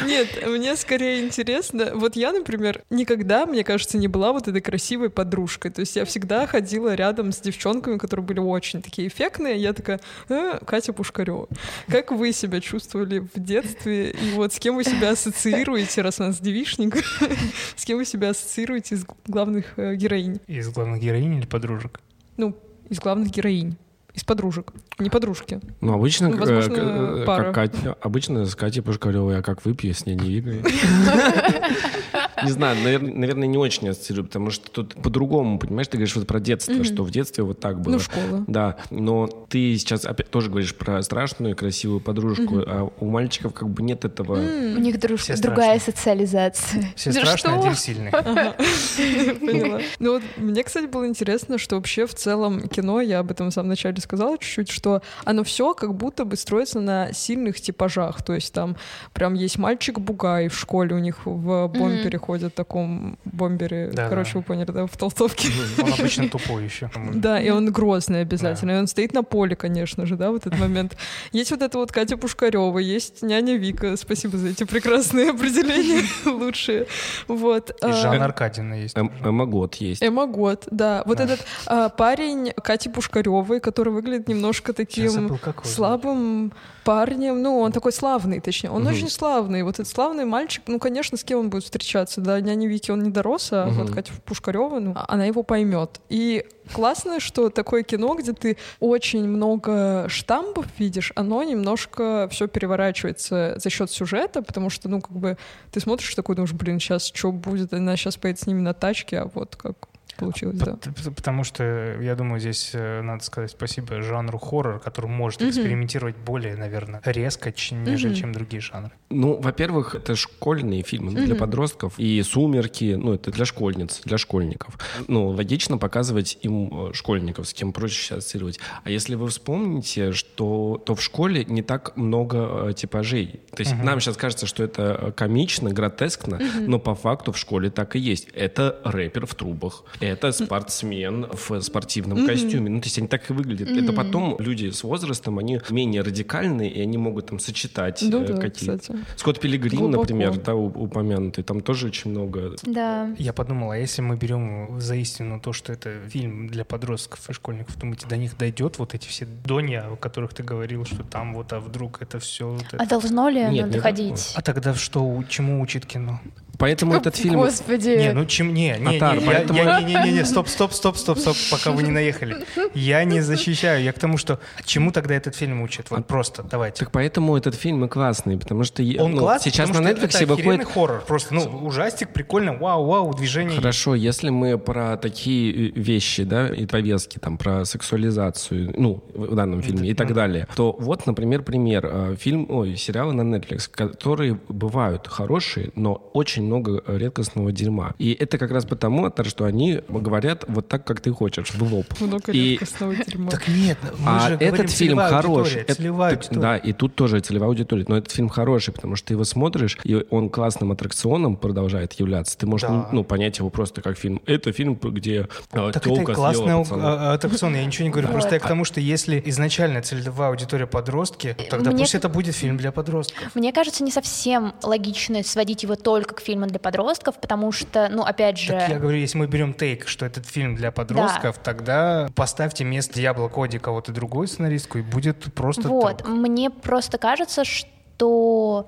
Нет, мне скорее интересно. Вот я, например, никогда, мне кажется, не была вот этой красивой подружкой. То есть я всегда ходила рядом с девчонками, которые были очень такие эффектные. Я такая, «Э, Катя Пушкарева. Как вы себя чувствовали в детстве? И вот с кем вы себя ассоциируете, раз у нас девишник, с кем вы себя ассоциируете из главных э, героинь? Из главных героинь или подружек? Ну, из главных героинь. Из подружек. Не подружки. Ну, обычно, Ну, э, возможно, э, пара. как Катя, обычно с Катей Пушкаревой, я как выпью, я с ней не видно. Не знаю, навер- наверное, не очень ассоциирую, потому что тут по-другому, понимаешь, ты говоришь вот про детство, что в детстве вот так было. Ну, школа. Да, но ты сейчас опять тоже говоришь про страшную и красивую подружку, а у мальчиков как бы нет этого... У них друж- Все другая страшные. социализация. Все Да страшные, что? один сильный. Поняла. Ну вот мне, кстати, было интересно, что вообще в целом кино, я об этом в самом начале сказала чуть-чуть, что оно все как будто бы строится на сильных типажах. То есть там прям есть мальчик-бугай в школе, у них в бомбере ходят, таком бомбере, Да-да. короче, вы поняли, да, в толстовке. Он обычно тупой еще. Да, и он грозный обязательно. И он стоит на поле, конечно же, да, в этот момент. Есть вот эта вот Катя Пушкарева, есть няня Вика. Спасибо за эти прекрасные определения, лучшие. Вот. И А, Жанна Аркадьевна есть. Эм- Эмагот есть. Эмма Гот, да. Вот Да. этот а, парень Кати Пушкаревой, который выглядит немножко таким слабым парнем. Ну, он такой славный, точнее. Он очень славный. Вот этот славный мальчик, ну, конечно, с кем он будет встречаться? Да, няни Вики он не дорос, а Мгм. вот Катя Пушкарева, ну, она его поймет. И классно, что такое кино, где ты очень много штампов видишь, оно немножко все переворачивается за счет сюжета, потому что, ну, как бы, ты смотришь такой, думаешь, блин, сейчас что будет? Она сейчас поедет с ними на тачке, а вот как получилось, да. Потому что, я думаю, здесь э, надо сказать спасибо жанру хоррор, который может экспериментировать более, наверное, резко, нежели чем другие жанры. Ну, во-первых, это школьные фильмы ну, для подростков. И «Сумерки», ну, это для школьниц, для школьников. Ну, логично показывать им э, школьников, с кем проще сейчас ассоциировать. А если вы вспомните, что то в школе не так много э, типажей. То есть нам сейчас кажется, что это комично, гротескно, но по факту в школе так и есть. Это рэпер в трубах, это спортсмен в спортивном костюме. Ну, то есть они так и выглядят. Это потом люди с возрастом, они менее радикальные, и они могут там сочетать Ну э, да, какие-то кстати. Скотт Пилигрим, Глубоко. например, да, упомянутый, там тоже очень много. Да. Я подумал, а если мы берем за истину то, что это фильм для подростков и школьников, думаете, до них дойдет вот эти все донья, о которых ты говорил, что там вот, а вдруг это все... А должно ли Нет, оно не доходить? А тогда что, чему учит кино? Поэтому этот фильм... Господи. Не, ну чем не, не, Атар, не, я- поэтому- я- не, не, не, не, стоп, стоп, стоп, стоп, стоп, пока вы не наехали. Я не защищаю, я к тому, что чему тогда этот фильм учит? Вот просто, давайте. Так поэтому этот фильм и классный, потому что Он ну, классный, сейчас на Netflix выходит... хоррор, просто, ну, ужастик, прикольно, вау, вау, движение. Хорошо, если мы про такие э, вещи, да, и повестки, там, про сексуализацию, ну, в данном фильме и так далее, то вот, например, пример. э, Фильм, ой, сериалы на Netflix, которые бывают хорошие, но очень много редкостного дерьма. И это как раз потому, что они говорят вот так, как ты хочешь, в лоб. Много И- редкостного дерьма. Так нет, мы а же этот фильм хороший. Это- целевая. Да, и тут тоже целевая аудитория. Но этот фильм хороший, потому что ты его смотришь, и он классным аттракционом продолжает являться. Ты можешь Да. ну, понять его просто как фильм. Это фильм, где э, Так это классный пацана. а- аттракцион, я ничего не говорю. Просто я к тому, что если изначально целевая аудитория подростки, то тогда Мне пусть это будет фильм для подростков. Мне кажется, не совсем логично сводить его только к фильмам для подростков, потому что, ну, опять же... Так я говорю, если мы берем тейк, что этот фильм для подростков, тогда поставьте вместо Диабло Коди кого-то другой сценаристку, и будет просто Вот, трог. мне просто кажется, что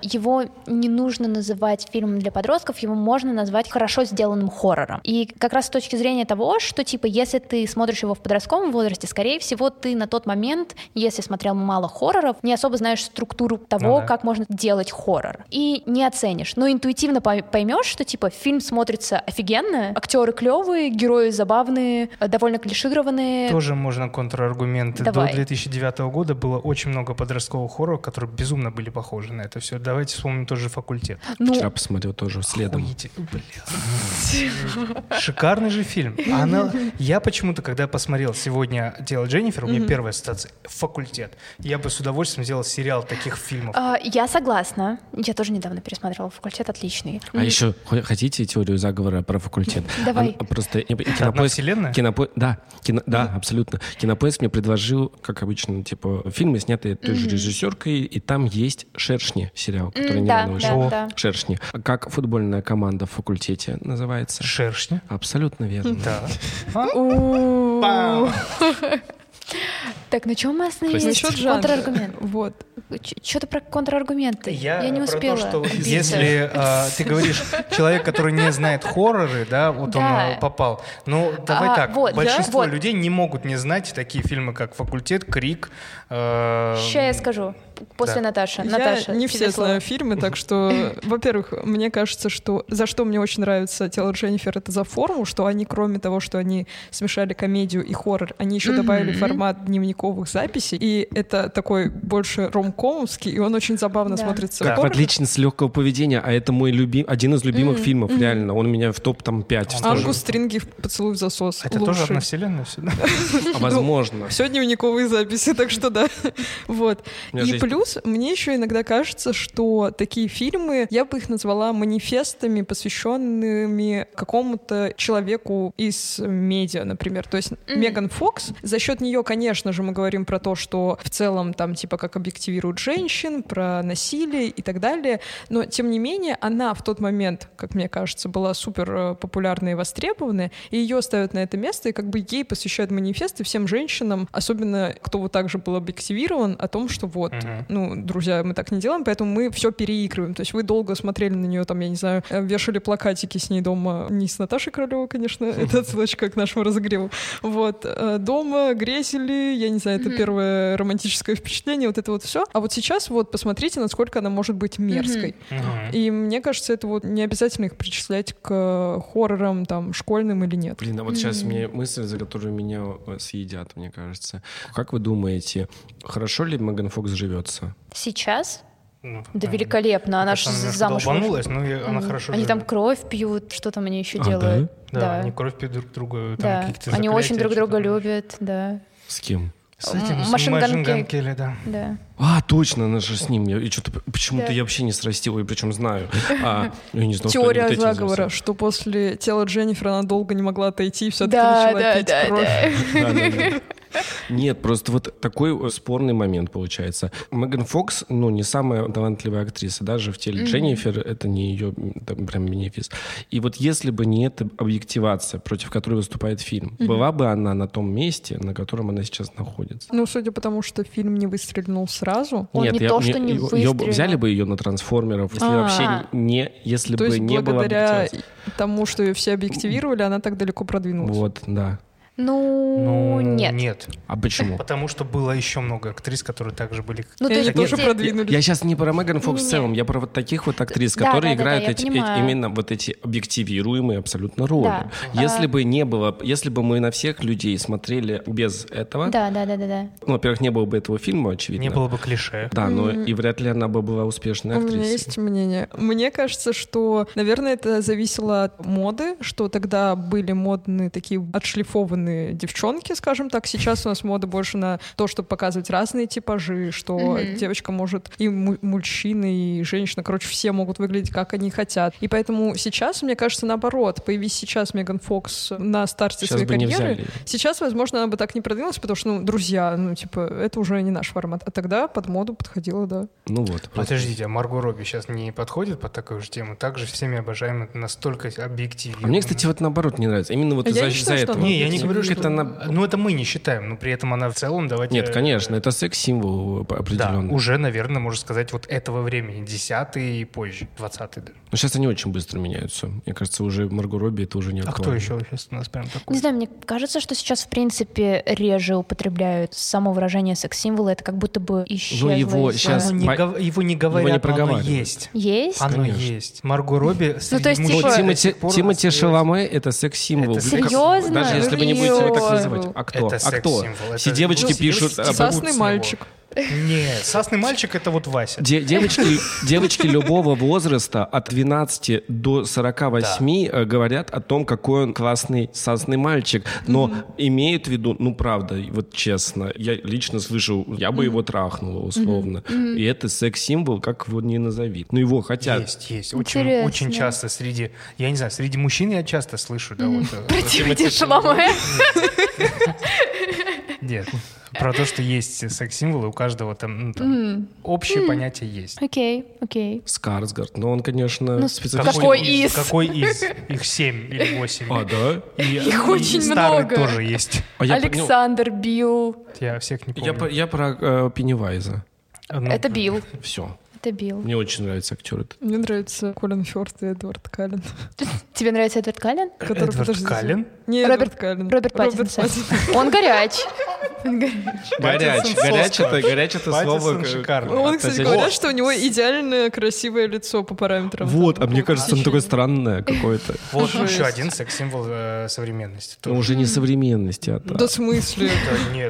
его не нужно называть фильмом для подростков, его можно назвать хорошо сделанным хоррором. И как раз с точки зрения того, что, типа, если ты смотришь его в подростковом возрасте, скорее всего, ты на тот момент, если смотрел мало хорроров, не особо знаешь структуру того, Ну да. как можно делать хоррор. И не оценишь. Но интуитивно пой- поймешь, что, типа, фильм смотрится офигенно, актеры клевые, герои забавные, э, довольно клишированные. Тоже можно контраргументы. Давай. До 2009 года было очень много подростковых хорроров, которые безумно были похожи. Похоже на это все. Давайте вспомним тоже факультет. Ну, Вчера посмотрел тоже следом. Охуите-. Шикарный же фильм. Она... Я почему-то, когда посмотрел сегодня «Тело Дженнифер», у меня первая ассоциация — факультет. Я бы с удовольствием сделал сериал таких фильмов. а, я согласна. Я тоже недавно пересматривала «Факультет» отличный. А еще хо- хотите теорию заговора про факультет? Давай. Просто одна кинопоиск, вселенная? кинопо- да, кино- да, абсолютно. Кинопоиск мне предложил, как обычно, типа фильмы, снятые той же режиссеркой, и там есть «Шершни» сериал, который да, недавно вышел. да, да. «Шершни». Как футбольная команда в факультете называется? Шершни. Абсолютно верно. Да. Так, на чем мы остановились? Насчет жанра. Контраргумент. Вот. Что-то про контраргументы. Я, не про то, успела. что если а, ты говоришь человек, который не знает хорроры, да, вот Да. он попал. Ну, давай А, так. вот, я- большинство вот. людей не могут не знать такие фильмы, как «Факультет», «Крик». э, Сейчас я скажу. После да. Наташи. Я Наташа, не все слово. знаю фильмы, так что, во-первых, мне кажется, что за что мне очень нравится «Тело Дженнифер» — это за форму, что они, кроме того, что они смешали комедию и хоррор, они еще добавили формат дневниковых записей, и это такой больше ромкомовский, и он очень забавно Да. смотрится. Да. в отличность легкого поведения, а это мой любим, один из любимых фильмов, реально. Он у меня в топ там 5 Он Ангус Стринги в «Поцелуй в засос». Это тоже одна вселенная? всё, да? А возможно. Все дневниковые записи, так что да. Вот. И плюс, мне еще иногда кажется, что такие фильмы, я бы их назвала манифестами, посвященными какому-то человеку из медиа, например. То есть Меган Фокс, за счет нее, конечно же, мы говорим про то, что в целом там типа как объективируют женщин, про насилие и так далее, но тем не менее она в тот момент, как мне кажется, была супер э, популярная и востребованная, и ее ставят на это место, и как бы ей посвящают манифесты всем женщинам, особенно кто вот так же был объективирован, о том, что вот, Ну, друзья, мы так не делаем, поэтому мы все переигрываем. То есть вы долго смотрели на нее, там, я не знаю, э, вешали плакатики с ней дома, не с Наташей Королевой, конечно, это отсылочка к нашему разогреву. Вот, э, дома грезили, я не знаю, это первое романтическое впечатление, вот это вот все. А вот сейчас вот посмотрите, насколько она может быть мерзкой. И мне кажется, это вот не обязательно их причислять к хоррорам, там, школьным или нет. Блин, а вот сейчас мне мысль, за которую меня э, съедят, мне кажется. Как вы думаете, хорошо ли Меган Фокс живется? Сейчас? Ну, Да великолепно. Она же замуж вышла. долбанулась, но и она хорошо Они там живет. кровь пьют, что там они еще А, делают. Да, они кровь пьют друг другу. там Да. Они очень друг друга любят, да. С кем? С этим, с Машин Машин Ган Келли. Да. Да. А, точно, она же с ним. Я, и что-то почему-то Да. я вообще не срастил, и причем знаю. А, я не знал, что Теория этим заговора, что после тела Дженнифер она долго не могла отойти, все-таки Да, начала да, пить да, кровь. да. Да-да-да. Нет, просто вот такой э, спорный момент получается. Меган Фокс, ну, не самая талантливая актриса, даже в теле Дженнифер это не ее там, прям бенефис. И вот если бы не эта объективация, против которой выступает фильм, была бы она на том месте, на котором она сейчас находится? Ну, судя по тому, что фильм не выстрелил сразу, Он не то, что не бы- выстрелил. взяли бы ее на трансформеров, если А. вообще не, если то бы не было благодаря тому, что ее все объективировали, она так далеко продвинулась. Вот, да. Ну, нет. Нет. А почему? Потому что было еще много актрис, которые также были... Ну, то есть, тоже где- продвинулись. Я сейчас не про Меган Фокс в целом, я про вот таких вот актрис, Да, которые да, да, играют да, я эти, эти- именно вот эти объективируемые абсолютно роли. Да. Если А- бы не было, если бы мы на всех людей смотрели без этого, Да, да, да, да, да. ну, во-первых, не было бы этого фильма, очевидно. Не было бы клише. Да, но и вряд ли она бы была успешной У меня актрисой. есть мнение. Мне кажется, что, наверное, это зависело от моды, что тогда были модные такие отшлифованные девчонки, скажем так. Сейчас у нас мода больше на то, чтобы показывать разные типажи, что Мгм. девочка может и му- мужчина, и женщина, короче, все могут выглядеть как они хотят. И поэтому сейчас, мне кажется, наоборот, появись сейчас Меган Фокс на старте Сейчас своей бы не карьеры, взяли. Сейчас, возможно, она бы так не продвинулась, потому что, ну, друзья, ну, типа, это уже не наш формат. А тогда под моду подходила, да. Ну вот. просто. Подождите, а Марго Робби сейчас не подходит под такую же тему? Также всеми обожаемая, настолько объективно. А мне, кстати, вот наоборот не нравится. Именно вот А я из-за этого. Не, я не объективна. Говорю, что... Это она- Ну, это мы не считаем, но при этом она в целом, давайте... Нет, конечно, это секс-символ Да, определенно. уже, наверное, можно сказать, вот этого времени, 10 и позже, 20 даже. Но сейчас они очень быстро меняются. Мне кажется, уже Марго Робби это уже не А кто актуально. еще сейчас у нас прям такой? Не знаю, мне кажется, что сейчас, в принципе, реже употребляют само выражение секс-символа. Это как будто бы исчезло. Ну, его из- Оно не По- гов- Его не говорят, не но оно есть. Есть? Оно Конечно. есть. Марго Робби среди то есть, типа- Тимати, Шаломе это секс-символ. Серьезно? Даже если вы не будете его так называть. А кто? Это а кто? Все Это- девочки пишут... девочки сосут Сасный с него. мальчик. Нет, сасный мальчик — это вот Вася. Де- девочки, девочки любого возраста от 12 до 48 э, говорят о том, какой он классный сасный мальчик. Но имеют в виду, ну правда, вот честно, я лично слышу, я бы его трахнула условно. И это секс-символ, как его не назови. Ну его хотят. Есть, есть. Очень, Интересно. очень часто среди, я не знаю, среди мужчин я часто слышу, да, вот. э, Про Тимати Тимати Шаломе. Нет, про то, что есть секс-символы, у каждого там, ну, там общее понятие есть. Окей, окей. Скарсгард. Но он, конечно, Ну, специфический. Какой из? Какой из? Их семь или восемь. А, да? И- Их и очень старый много. тоже есть. А я, Александр Билл. Я всех не я, помню. по- я про э, Пеннивайза. Ну, Это Билл. Все. Это Билл. Мне очень нравится актер этот. Мне нравится Колин Фёрд и Эдвард Каллен. Тебе нравится Эдвард Каллен? Эдвард. Каллен? Не, Роберт- Каллен. Роберт Паттинсон. Он горяч. Горяч. Горяч это, горяч это слово. шикарный. Он, кстати, говорят, что у него идеальное красивое лицо по параметрам. Вот, а мне кажется, он такое странное какое-то. Вот еще один секс-символ э, современности. Ну, уже не современности, а. Да в смысле?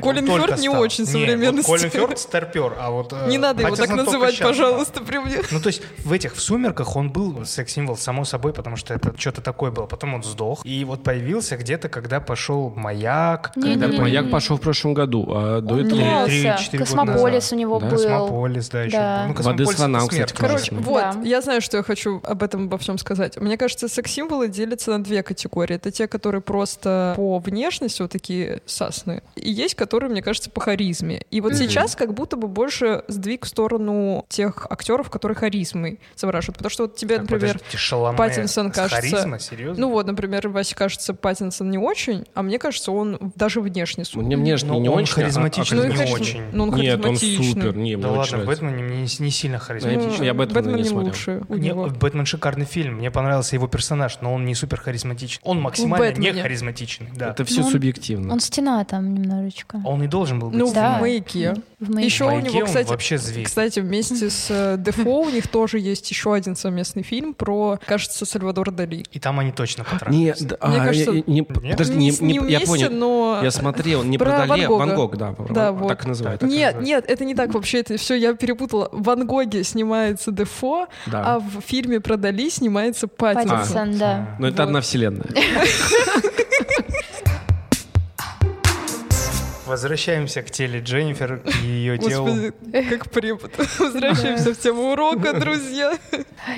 Колин Фёрд не очень современности. Колин Фёрд старпер, а вот... э, Не надо его так называть, пожалуйста, при мне. Ну, то есть в этих, в «Сумерках» он был секс-символ, само собой, потому что это что-то такое было. Потом он сдох. И вот появился где-то, когда пошел «Маяк». Не, когда не, не, Маяк пошел в прошлом году, а до Он этого... менялся. три-четыре года Космополис назад. у него Да? был. Космополис, да, еще. Да. Ну, Воды смерть, кстати, Короче, конечно. вот, Да. я знаю, что я хочу об этом обо всем сказать. Мне кажется, секс-символы делятся на две категории. Это те, которые просто по внешности вот такие сасные. И есть, которые, мне кажется, по харизме. И вот сейчас как будто бы больше сдвиг в сторону тех актеров, которые харизмой завораживают. Потому что вот тебе, Так, например, Паттинсон с кажется- Харизма, серьезно? ну вот, например, Васе кажется, Паттинсон не очень, а мне кажется, он даже внешне супер. Мне внешне Ну, не он очень, а- а харизматичный, Ну не очень. Ну, он Нет, он харизматичный. супер. Не, да ладно, в. Бэтмене не, не сильно харизматичный. я Бэтмена Бэтмен не не смотрел. лучше у Не, него. Бэтмен шикарный фильм. Мне понравился его персонаж, но он не супер харизматичный. Он максимально не харизматичный. Да. Это все Ну, он- субъективно. Он стена там немножечко. Он и должен был быть. Ну, Да. в маяке. В моей- Еще у Маяке него, он кстати, вообще зверь. кстати, вместе с э, Дефо у них тоже есть еще один совместный фильм про, кажется, Сальвадор Дали. И там они точно Не, потрахались. да, Мне а, кажется, я- не, подожди, не, Не не- ним я вместе, понял. но... Я смотрел, не Про про Дали, а Ван Гога. Ван Гог, да, Да, вот, так и называют. Так Нет, называется. нет, это не так вообще, это все я перепутала. В Ван Гоге снимается Дефо, Да. а в фильме про Дали снимается Паттинсон. Паттинсон, да. Но это вот. одна вселенная. Возвращаемся к теле Дженнифер, к ее телу. Как препод. Возвращаемся в тему урока, друзья.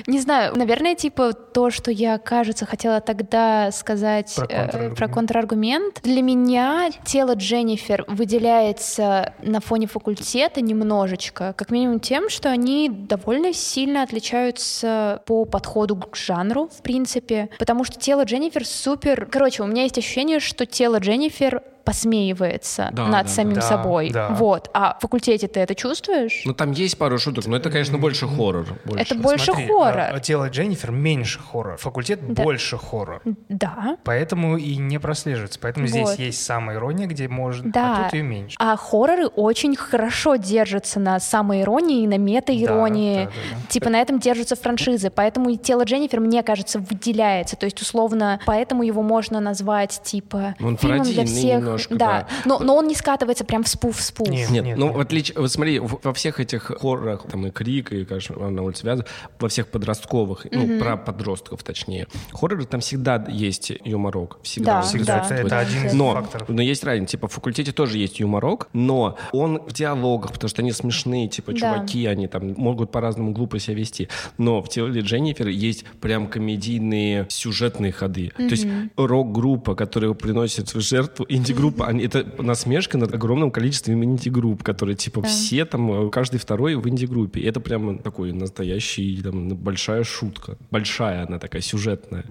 Не знаю, наверное, типа то, что я, кажется, хотела тогда сказать Про э, про контраргумент. Для меня тело Дженнифер выделяется на фоне факультета немножечко, как минимум тем, что они довольно сильно отличаются по подходу к жанру, в принципе, потому что тело Дженнифер супер... Короче, у меня есть ощущение, что тело Дженнифер посмеивается Да, над да, самим да. собой. Да. Вот. А в факультете ты это чувствуешь? Ну там есть пару шуток, но это, конечно, больше хоррор. больше. Это больше Смотри, хоррор. а, тело Дженнифер меньше хоррор. Факультет Да. больше хоррор. Да. Поэтому и не прослеживается. Поэтому здесь Вот. есть самая ирония, где можно, Да. а тут ее меньше. А хорроры очень хорошо держатся на самоиронии и на мета-иронии. Да, да, да. Типа на этом держатся франшизы. Поэтому и тело Дженнифер, мне кажется, выделяется. То есть, условно, поэтому его можно назвать, типа, Он фильмом для всех. немножко, да. да. Но, но он не скатывается прям в спуф-спуф. Нет. Нет, ну нет. в отличие, вот смотри, в- во всех этих хоррорах, там и Крик, и, конечно, на улице Вязов, во всех подростковых, ну, про подростков точнее, хорроры там всегда есть юморок. Всегда. Да, Всегда. да. Это, это один из Но, факторов. но есть разница, типа в факультете тоже есть юморок, но он в диалогах, потому что они смешные, типа Да. чуваки, они там могут по-разному глупо себя вести. Но в теле Дженнифер есть прям комедийные сюжетные ходы. То есть рок-группа, которая приносит в жертву инди-группа, они- это насмешка над огромным количеством инди-групп, которые типа все там, э, каждый второй в инди-группе. Это прям такой настоящий, там, большая шутка. Большая она такая, сюжетная.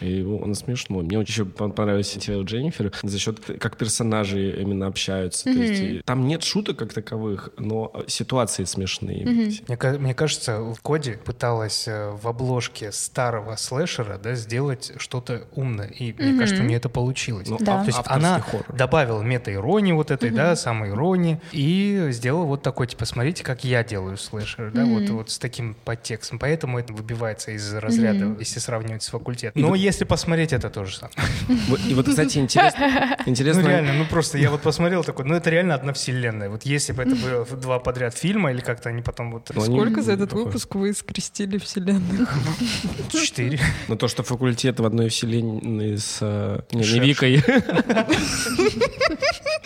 И он смешной. Мне очень еще пон- понравилось тело Дженнифер за счет, как персонажи именно общаются. То есть, там нет шуток как таковых, но ситуации смешные. Мне, ка- мне кажется, в Коде пыталась э, в обложке старого слэшера да, сделать что-то умное. И мне кажется, у нее это получилось. Ну, Да. То есть она хоррор. добавила мета иронии вот этой, да, самой иронии, и сделал вот такой, типа, смотрите, как я делаю слэшер, да, вот, вот с таким подтекстом. Поэтому это выбивается из разряда, если сравнивать с факультетом. Но если посмотреть, это тоже самое. И вот, кстати, интересно, интересно Ну реально, ну просто я вот посмотрел такой, ну это реально одна вселенная. Вот если бы это было два подряд фильма, или как-то они потом вот... Ну, Сколько за этот выпуск вы скрестили вселенную? Четыре. Но то, что факультет в одной вселенной с... э, Не, не. Викой.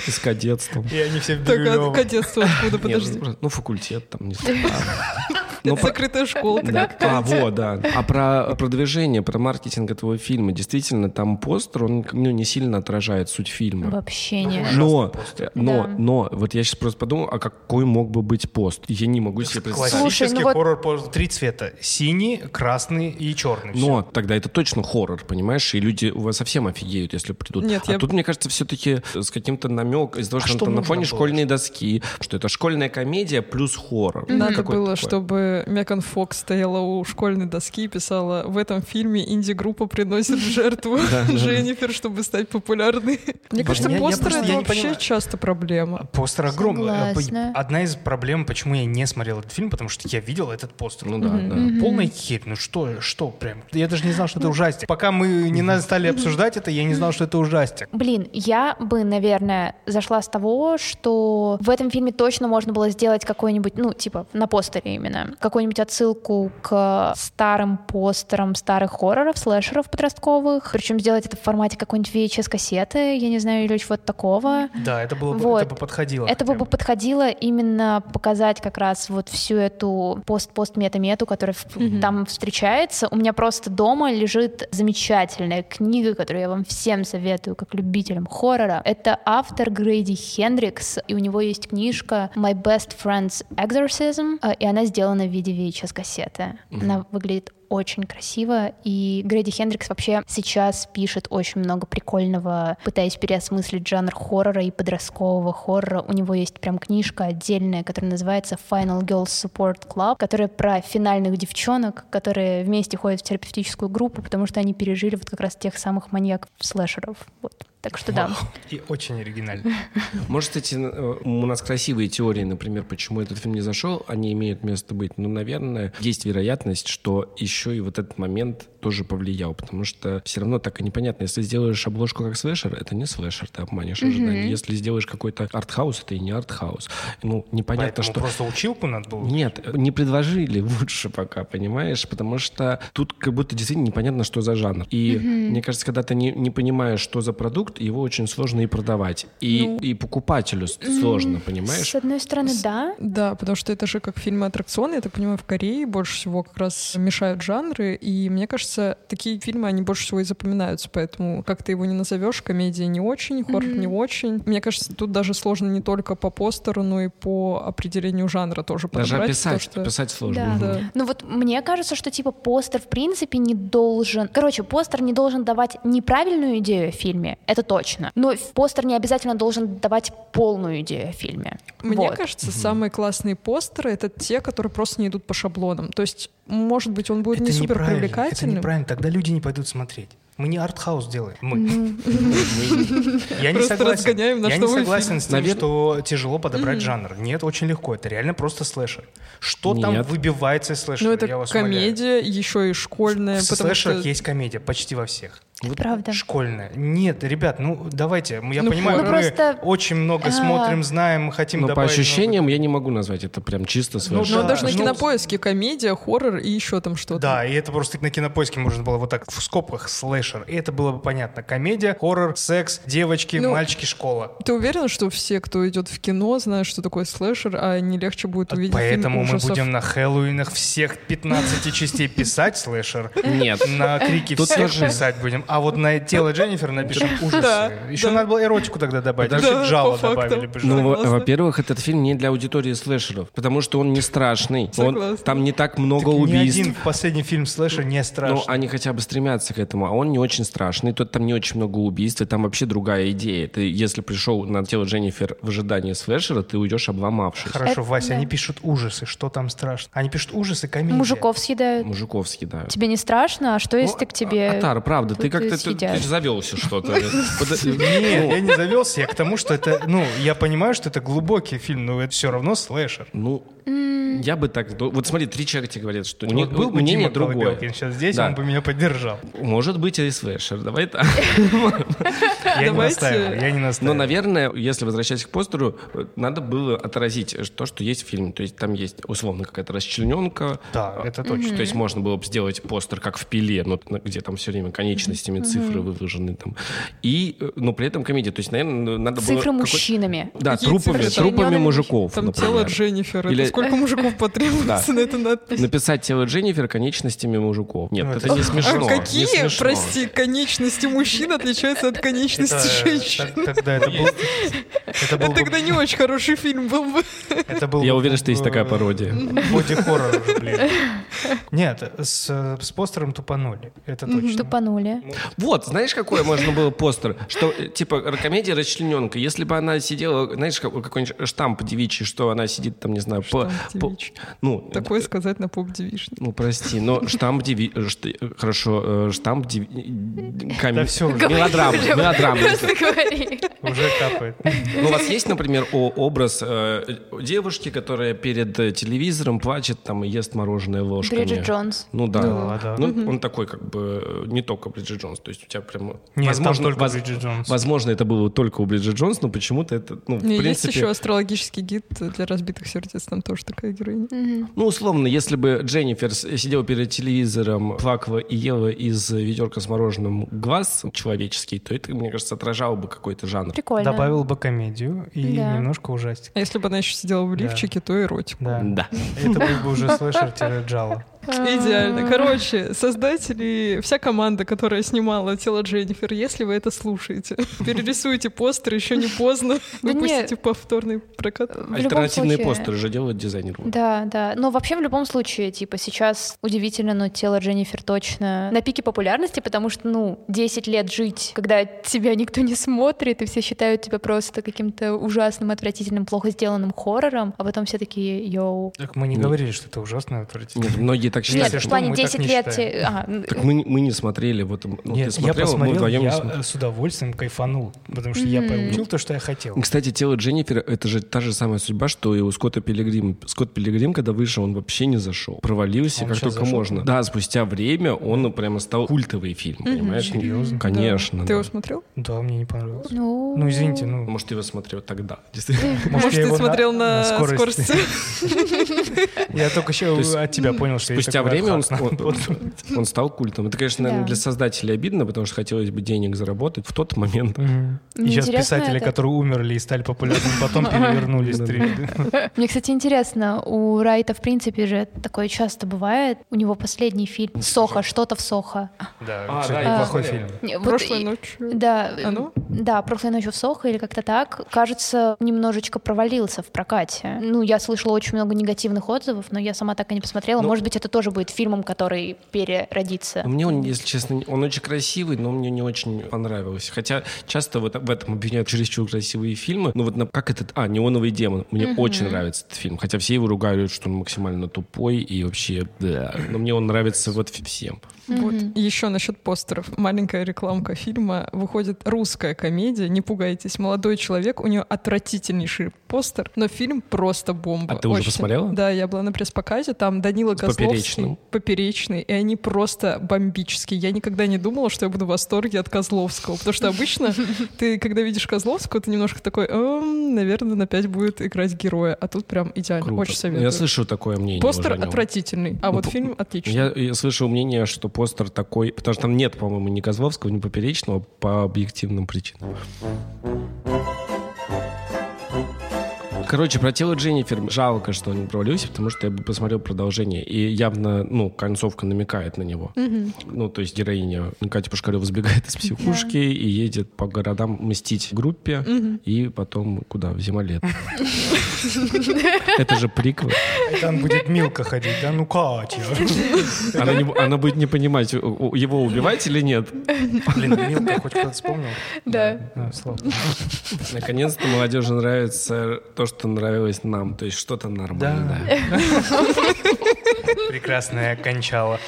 И с кадетством. И они все в Так, а кадетство откуда, подожди? ну, просто- ну, факультет там, не знаю. Ну, Это по- закрытая школа. Да. А, вот, да. А про продвижение, про маркетинг этого фильма, действительно, там постер, он ну, не сильно отражает суть фильма. Вообще нет. Но, постер. но, Да. но, вот я сейчас просто подумал, а какой мог бы быть пост? Я не могу себе представить. Классический Слушай, ну вот- хоррор по три цвета. Синий, красный и черный. Но тогда это точно хоррор, понимаешь? И люди у вас совсем офигеют, если придут. Нет, а я- тут, мне кажется, все-таки с каким-то намек из-за того, А что, что там на фоне было? школьной доски, что это школьная комедия плюс хоррор. Надо было, такое. чтобы Меган Фокс стояла у школьной доски и писала «В этом фильме инди-группа приносит жертву Дженнифер, чтобы стать популярной». Мне кажется, постеры просто- — это вообще часто проблема. Постер огромный. Согласна. Одна из проблем, почему я не смотрел этот фильм, потому что я видел этот постер. Ну да, да. Полная херь. Ну что, что прям? Я даже не знал, что это ужастик. Пока мы не стали обсуждать это, я не знал, что это ужастик. Блин, я бы, наверное, зашла с того, что в этом фильме точно можно было сделать какой-нибудь, ну, типа, на постере именно, какую-нибудь отсылку к старым постерам старых хорроров, слэшеров подростковых, причем сделать это в формате какой-нибудь VHS-кассеты, я не знаю, или чего-то такого. Да, это было бы, Вот. это бы подходило. Это хотя бы подходило именно показать как раз вот всю эту пост-пост-мета-мету, которая в- там встречается. У меня просто дома лежит замечательная книга, которую я вам всем советую, как любителям хоррора. Это автор Грейди Хендрикс, и у него есть книжка My Best Friend's Exorcism, э, и она сделана в виде VHS-кассеты. Она выглядит очень красиво, и Грейди Хендрикс вообще сейчас пишет очень много прикольного, пытаясь переосмыслить жанр хоррора и подросткового хоррора. У него есть прям книжка отдельная, которая называется Final Girls Support Club, которая про финальных девчонок, которые вместе ходят в терапевтическую группу, потому что они пережили вот как раз тех самых маньяков-слэшеров. Вот. Так что да. И очень оригинально. Может, кстати, э, у нас красивые теории, например, почему этот фильм не зашел, они имеют место быть. Но, наверное, есть вероятность, что еще и вот этот момент тоже повлиял, потому что все равно так и непонятно. Если сделаешь обложку как слэшер, это не слэшер, ты обманешь ожидания. Если сделаешь какой-то артхаус, это и не артхаус. Ну, непонятно, Поэтому что... просто училку надо было. Нет, не предложили лучше пока, понимаешь? Потому что тут как будто действительно непонятно, что за жанр. И мне кажется, когда ты не, не понимаешь, что за продукт, его очень сложно и продавать. И, и покупателю с- сложно, понимаешь? С одной стороны, да. Да, потому что это же как фильмы аттракционы, я так понимаю, в Корее больше всего как раз мешают жанры, и мне кажется, такие фильмы, они больше всего и запоминаются, поэтому как ты его не назовешь, комедия не очень, хоррор не очень. Мне кажется, тут даже сложно не только по постеру, но и по определению жанра тоже Даже подобрать, описать, потому что- описать сложно. Да. Мгм. Да. Ну вот мне кажется, что типа постер в принципе не должен... Короче, постер не должен давать неправильную идею о фильме, это точно. Но постер не обязательно должен давать полную идею о фильме. Мне Вот. кажется, самые классные постеры — это те, которые просто не идут по шаблонам. То есть, может быть, он будет Это не супер неправильно. Это привлекательным. неправильно. Тогда люди не пойдут смотреть. Мы не артхаус делаем. Мы. Ну, Я не Просто согласен. Я не согласен с тем, что тяжело подобрать жанр. Нет, очень легко. Это реально просто слэшер. Что там выбивается из слэшера? Ну, это комедия, еще и школьная, В слэшерах есть комедия почти во всех. Правда. Школьная. Нет, ребят, ну давайте. Я Ну, понимаю, ну, мы просто- очень много А. смотрим, знаем, мы хотим Но по ощущениям я не могу назвать это прям чисто Ну, слэшер. Ну, Да, даже на ну, кинопоиске комедия, хоррор и еще там что-то. Да, и это просто на кинопоиске можно было вот так в скобках слэшер. И это было бы понятно. Комедия, хоррор, секс, девочки, Ну, мальчики, школа. Ты уверен, что все, кто идет в кино, знают, что такое слэшер, а не легче будет увидеть Поэтому фильм мы ужасов? будем на Хэллоуинах всех 15 частей писать слэшер. Нет. На крики всех писать будем. А вот на тело Дженнифер напишем ужасы. Да, Еще да. надо было эротику тогда добавить. Да, Вообще добавили бы. Ну, во-первых, этот фильм не для аудитории слэшеров, потому что он не страшный. Он, там не так много Так Ни убийств. один последний фильм слэшер не Ну, страшный. они хотя бы стремятся к этому, а он не очень страшный. Тут там не очень много убийств, и там вообще другая идея. Ты, если пришел на тело Дженнифер в ожидании слэшера, ты уйдешь обломавшись. Хорошо, Это- Вася, да. они пишут ужасы. Что там страшно? Они пишут ужасы, комедия. Мужиков съедают. Мужиков съедают. Тебе не страшно? А что если Ну, ты к тебе... Атар, правда, ты как-то ты, ты завелся что-то. Нет, я не завелся, я к тому, что это, ну, я понимаю, что это глубокий фильм, но это все равно слэшер. Ну, я бы так... Вот смотри, три человека тебе говорят, что у них был бы Дима другое. Колыбелкин сейчас здесь, он бы меня поддержал. Может быть, и слэшер. Давай так. Я не настаиваю, я не Но, настаиваю. наверное, если возвращаясь к постеру, э, надо было отразить то, что есть в фильме. То есть там есть, условно, какая-то расчлененка. Да, это точно. То есть можно было бы сделать постер, как в «Пиле», на- где там все время конечностями цифры выложены. Там. И, э, но при этом комедия. То есть, наверное, надо было... Цифры мужчинами. Да, Какие трупами, цифры? трупами мужиков, Там например. тело Дженнифер. Или- Это сколько мужиков потребуется на эту надпись? Написать тело Дженнифер конечностями мужиков. Нет, Ну, это, это не смешно. смешно. А не какие, смешно. прости, конечности мужчин отличаются от конечностей Это- женщин? Тогда это был... Это Это бы- тогда не очень хороший фильм был бы. это был Я бы, уверен, что есть э, такая пародия. Боди-хоррор уже, блин. Нет, с, с постером тупанули. Это точно. Тупанули. Вот, знаешь, какой можно было постер? Что, э, типа, комедия расчлененка. Если бы она сидела, знаешь, как- какой-нибудь штамп девичий, что она сидит там, не знаю, по... По- ну, Такое сказать на поп девичник. ну, прости, но штамп деви... э, э, Хорошо, э, штамп деви... Да всё уже. Мелодрама, мелодрама. Просто говори. Уже капает. Ну, у вас есть, например, образ э, девушки, которая перед э, телевизором плачет там и ест мороженое ложками? Бриджит Джонс. Ну да. Ну, он такой, как бы, э, не только Бриджит Джонс. То есть у тебя прям... Нет, там только воз- Бриджит Джонс. Возможно, это было только у Бриджит Джонс, но почему-то это, ну, в Не, принципе... Есть еще астрологический гид для разбитых сердец, там тоже такая героиня. Ну, условно, если бы Дженнифер сидела перед телевизором, плакала и ела из ведерка с мороженым глаз человеческий, то это, мне кажется, отражало бы какой-то жанр. Прикольно. Добавил бы комедию и Да. немножко ужастик. А если бы она еще сидела в Да. лифчике, то эротику. Да. Да. Это был бы уже слэшер-джало. Идеально. Короче, создатели, вся команда, которая снимала тело Дженнифер, если вы это слушаете, перерисуйте постер, еще не поздно, выпустите повторный прокат. Альтернативные постеры же делают дизайнеры. Да, да. Но вообще в любом случае, типа, сейчас удивительно, но тело Дженнифер точно на пике популярности, потому что, ну, 10 лет жить, когда тебя никто не смотрит, и все считают тебя просто каким-то ужасным, отвратительным, плохо сделанным хоррором, а потом все такие, йоу. Так мы не говорили, что это ужасно и отвратительно. Нет, многие так считают. Нет, Если в что, плане мы так 10 не лет... считаем. те- ага, н- Так мы, мы не смотрели, вот ну, ты Нет, я смотрел, мы посмотрел, вдвоем не я э, с удовольствием кайфанул, потому что я получил то, что я хотел. Кстати, тело Дженнифер — это же та же самая судьба, что и у Скотта Пилигрима. Скотт Пилигрим, когда вышел, он вообще не зашел. Провалился Он как только зашел? можно. Да, спустя время он прямо стал культовый фильм, понимаешь? Серьезно? Конечно. Ты да. его смотрел? Да, мне не понравилось. ну... Ну, извините, ну... Может, ты его смотрел тогда, действительно. Может, я ты его смотрел на скорости. Я только еще от тебя понял, что есть Спустя время он, он- он- стал культом. Это, конечно, наверное, Да. для создателей обидно, потому что хотелось бы денег заработать в тот момент. Мгм. И Мне сейчас писатели, это. которые умерли и стали популярными, потом перевернулись. Мне, кстати, интересно, у Райта, в принципе же, такое часто бывает. У него последний фильм «Сохо», что-то в Сохо. Да, А, неплохой фильм. Прошлой ночью. Да, Оно? да, прошлой ночью в Сохо или как-то так, кажется, немножечко провалился в прокате. Ну, я слышала очень много негативных отзывов, но я сама так и не посмотрела. Ну- Может быть, это тоже будет фильмом, который переродится. Мне он, если честно, он очень красивый, но мне не очень понравился. Хотя часто вот в этом обвиняют чересчур красивые фильмы. Ну вот на- как этот... А, «Неоновый демон». Мне очень нравится этот фильм. Хотя все его ругают, что он максимально тупой и вообще... Да. Но мне он нравится вот всем. Вот. Еще насчет постеров. Маленькая рекламка фильма. Выходит русская комедия. Не пугайтесь. Молодой человек. У нее отвратительнейший постер, но фильм просто бомба. А ты уже Очень. посмотрела? Да, я была на пресс-показе. Там Данила С Козловский. Поперечным. Поперечный. И они просто бомбические. Я никогда не думала, что я буду в восторге от Козловского. Потому что обычно ты, когда видишь Козловского, ты немножко такой, «Эм, наверное, опять будет играть героя. А тут прям идеально. Круто. Очень Ну, советую. Я слышу такое мнение. Постер отвратительный, а Ну, вот фильм отличный. Я, я слышал мнение, что постер такой, потому что там нет, по-моему, ни Козловского, ни Поперечного по объективным причинам. Короче, про тело Дженнифер жалко, что он не провалился, потому что я бы посмотрел продолжение. И явно, ну, концовка намекает на него. Ну, то есть героиня Катя Пушкарева сбегает из психушки и едет по городам мстить группе. И потом куда? В зимолет. Это же приквел. Там будет Милка ходить, да? Ну, Катя. Она, не- она будет не понимать, его убивать или нет. Блин, Милка хоть кто-то вспомнил? Да. Да. Наконец-то молодежи нравится то, что нравилось нам. То есть что-то нормальное. Прекрасное кончало.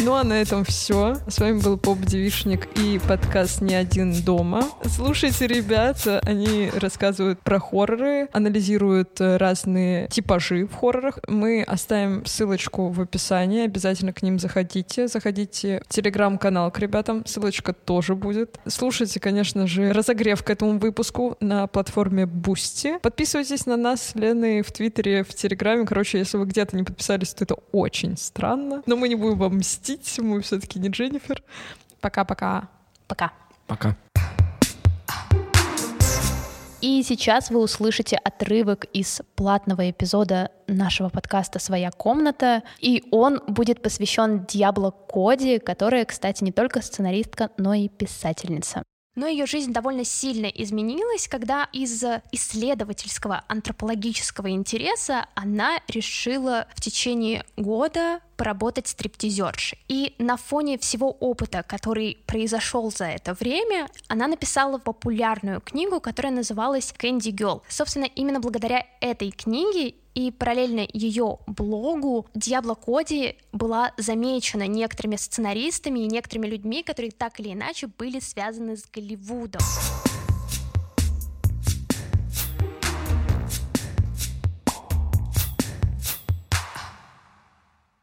Ну а на этом все. С вами был Поп Девишник и подкаст «Не один дома». Слушайте ребят, они рассказывают про хорроры, анализируют разные типажи в хоррорах. Мы оставим ссылочку в описании, обязательно к ним заходите. Заходите в телеграм-канал к ребятам, ссылочка тоже будет. Слушайте, конечно же, разогрев к этому выпуску на платформе Boosty. Подписывайтесь на нас с Леной в Твиттере, в Телеграме. Короче, если вы где-то не подписались, то это очень странно. Но мы не будем вам мстить, мы все-таки не Дженнифер. Пока-пока. Пока. Пока. И сейчас вы услышите отрывок из платного эпизода нашего подкаста «Своя комната», и он будет посвящен Диабло Коди, которая, кстати, не только сценаристка, но и писательница. Но ее жизнь довольно сильно изменилась, когда из исследовательского антропологического интереса она решила в течение года поработать стриптизершей. И на фоне всего опыта, который произошел за это время, она написала популярную книгу, которая называлась «Candy Girl». Собственно, именно благодаря этой книге и параллельно ее блогу Диабло Коди была замечена некоторыми сценаристами и некоторыми людьми, которые так или иначе были связаны с Голливудом.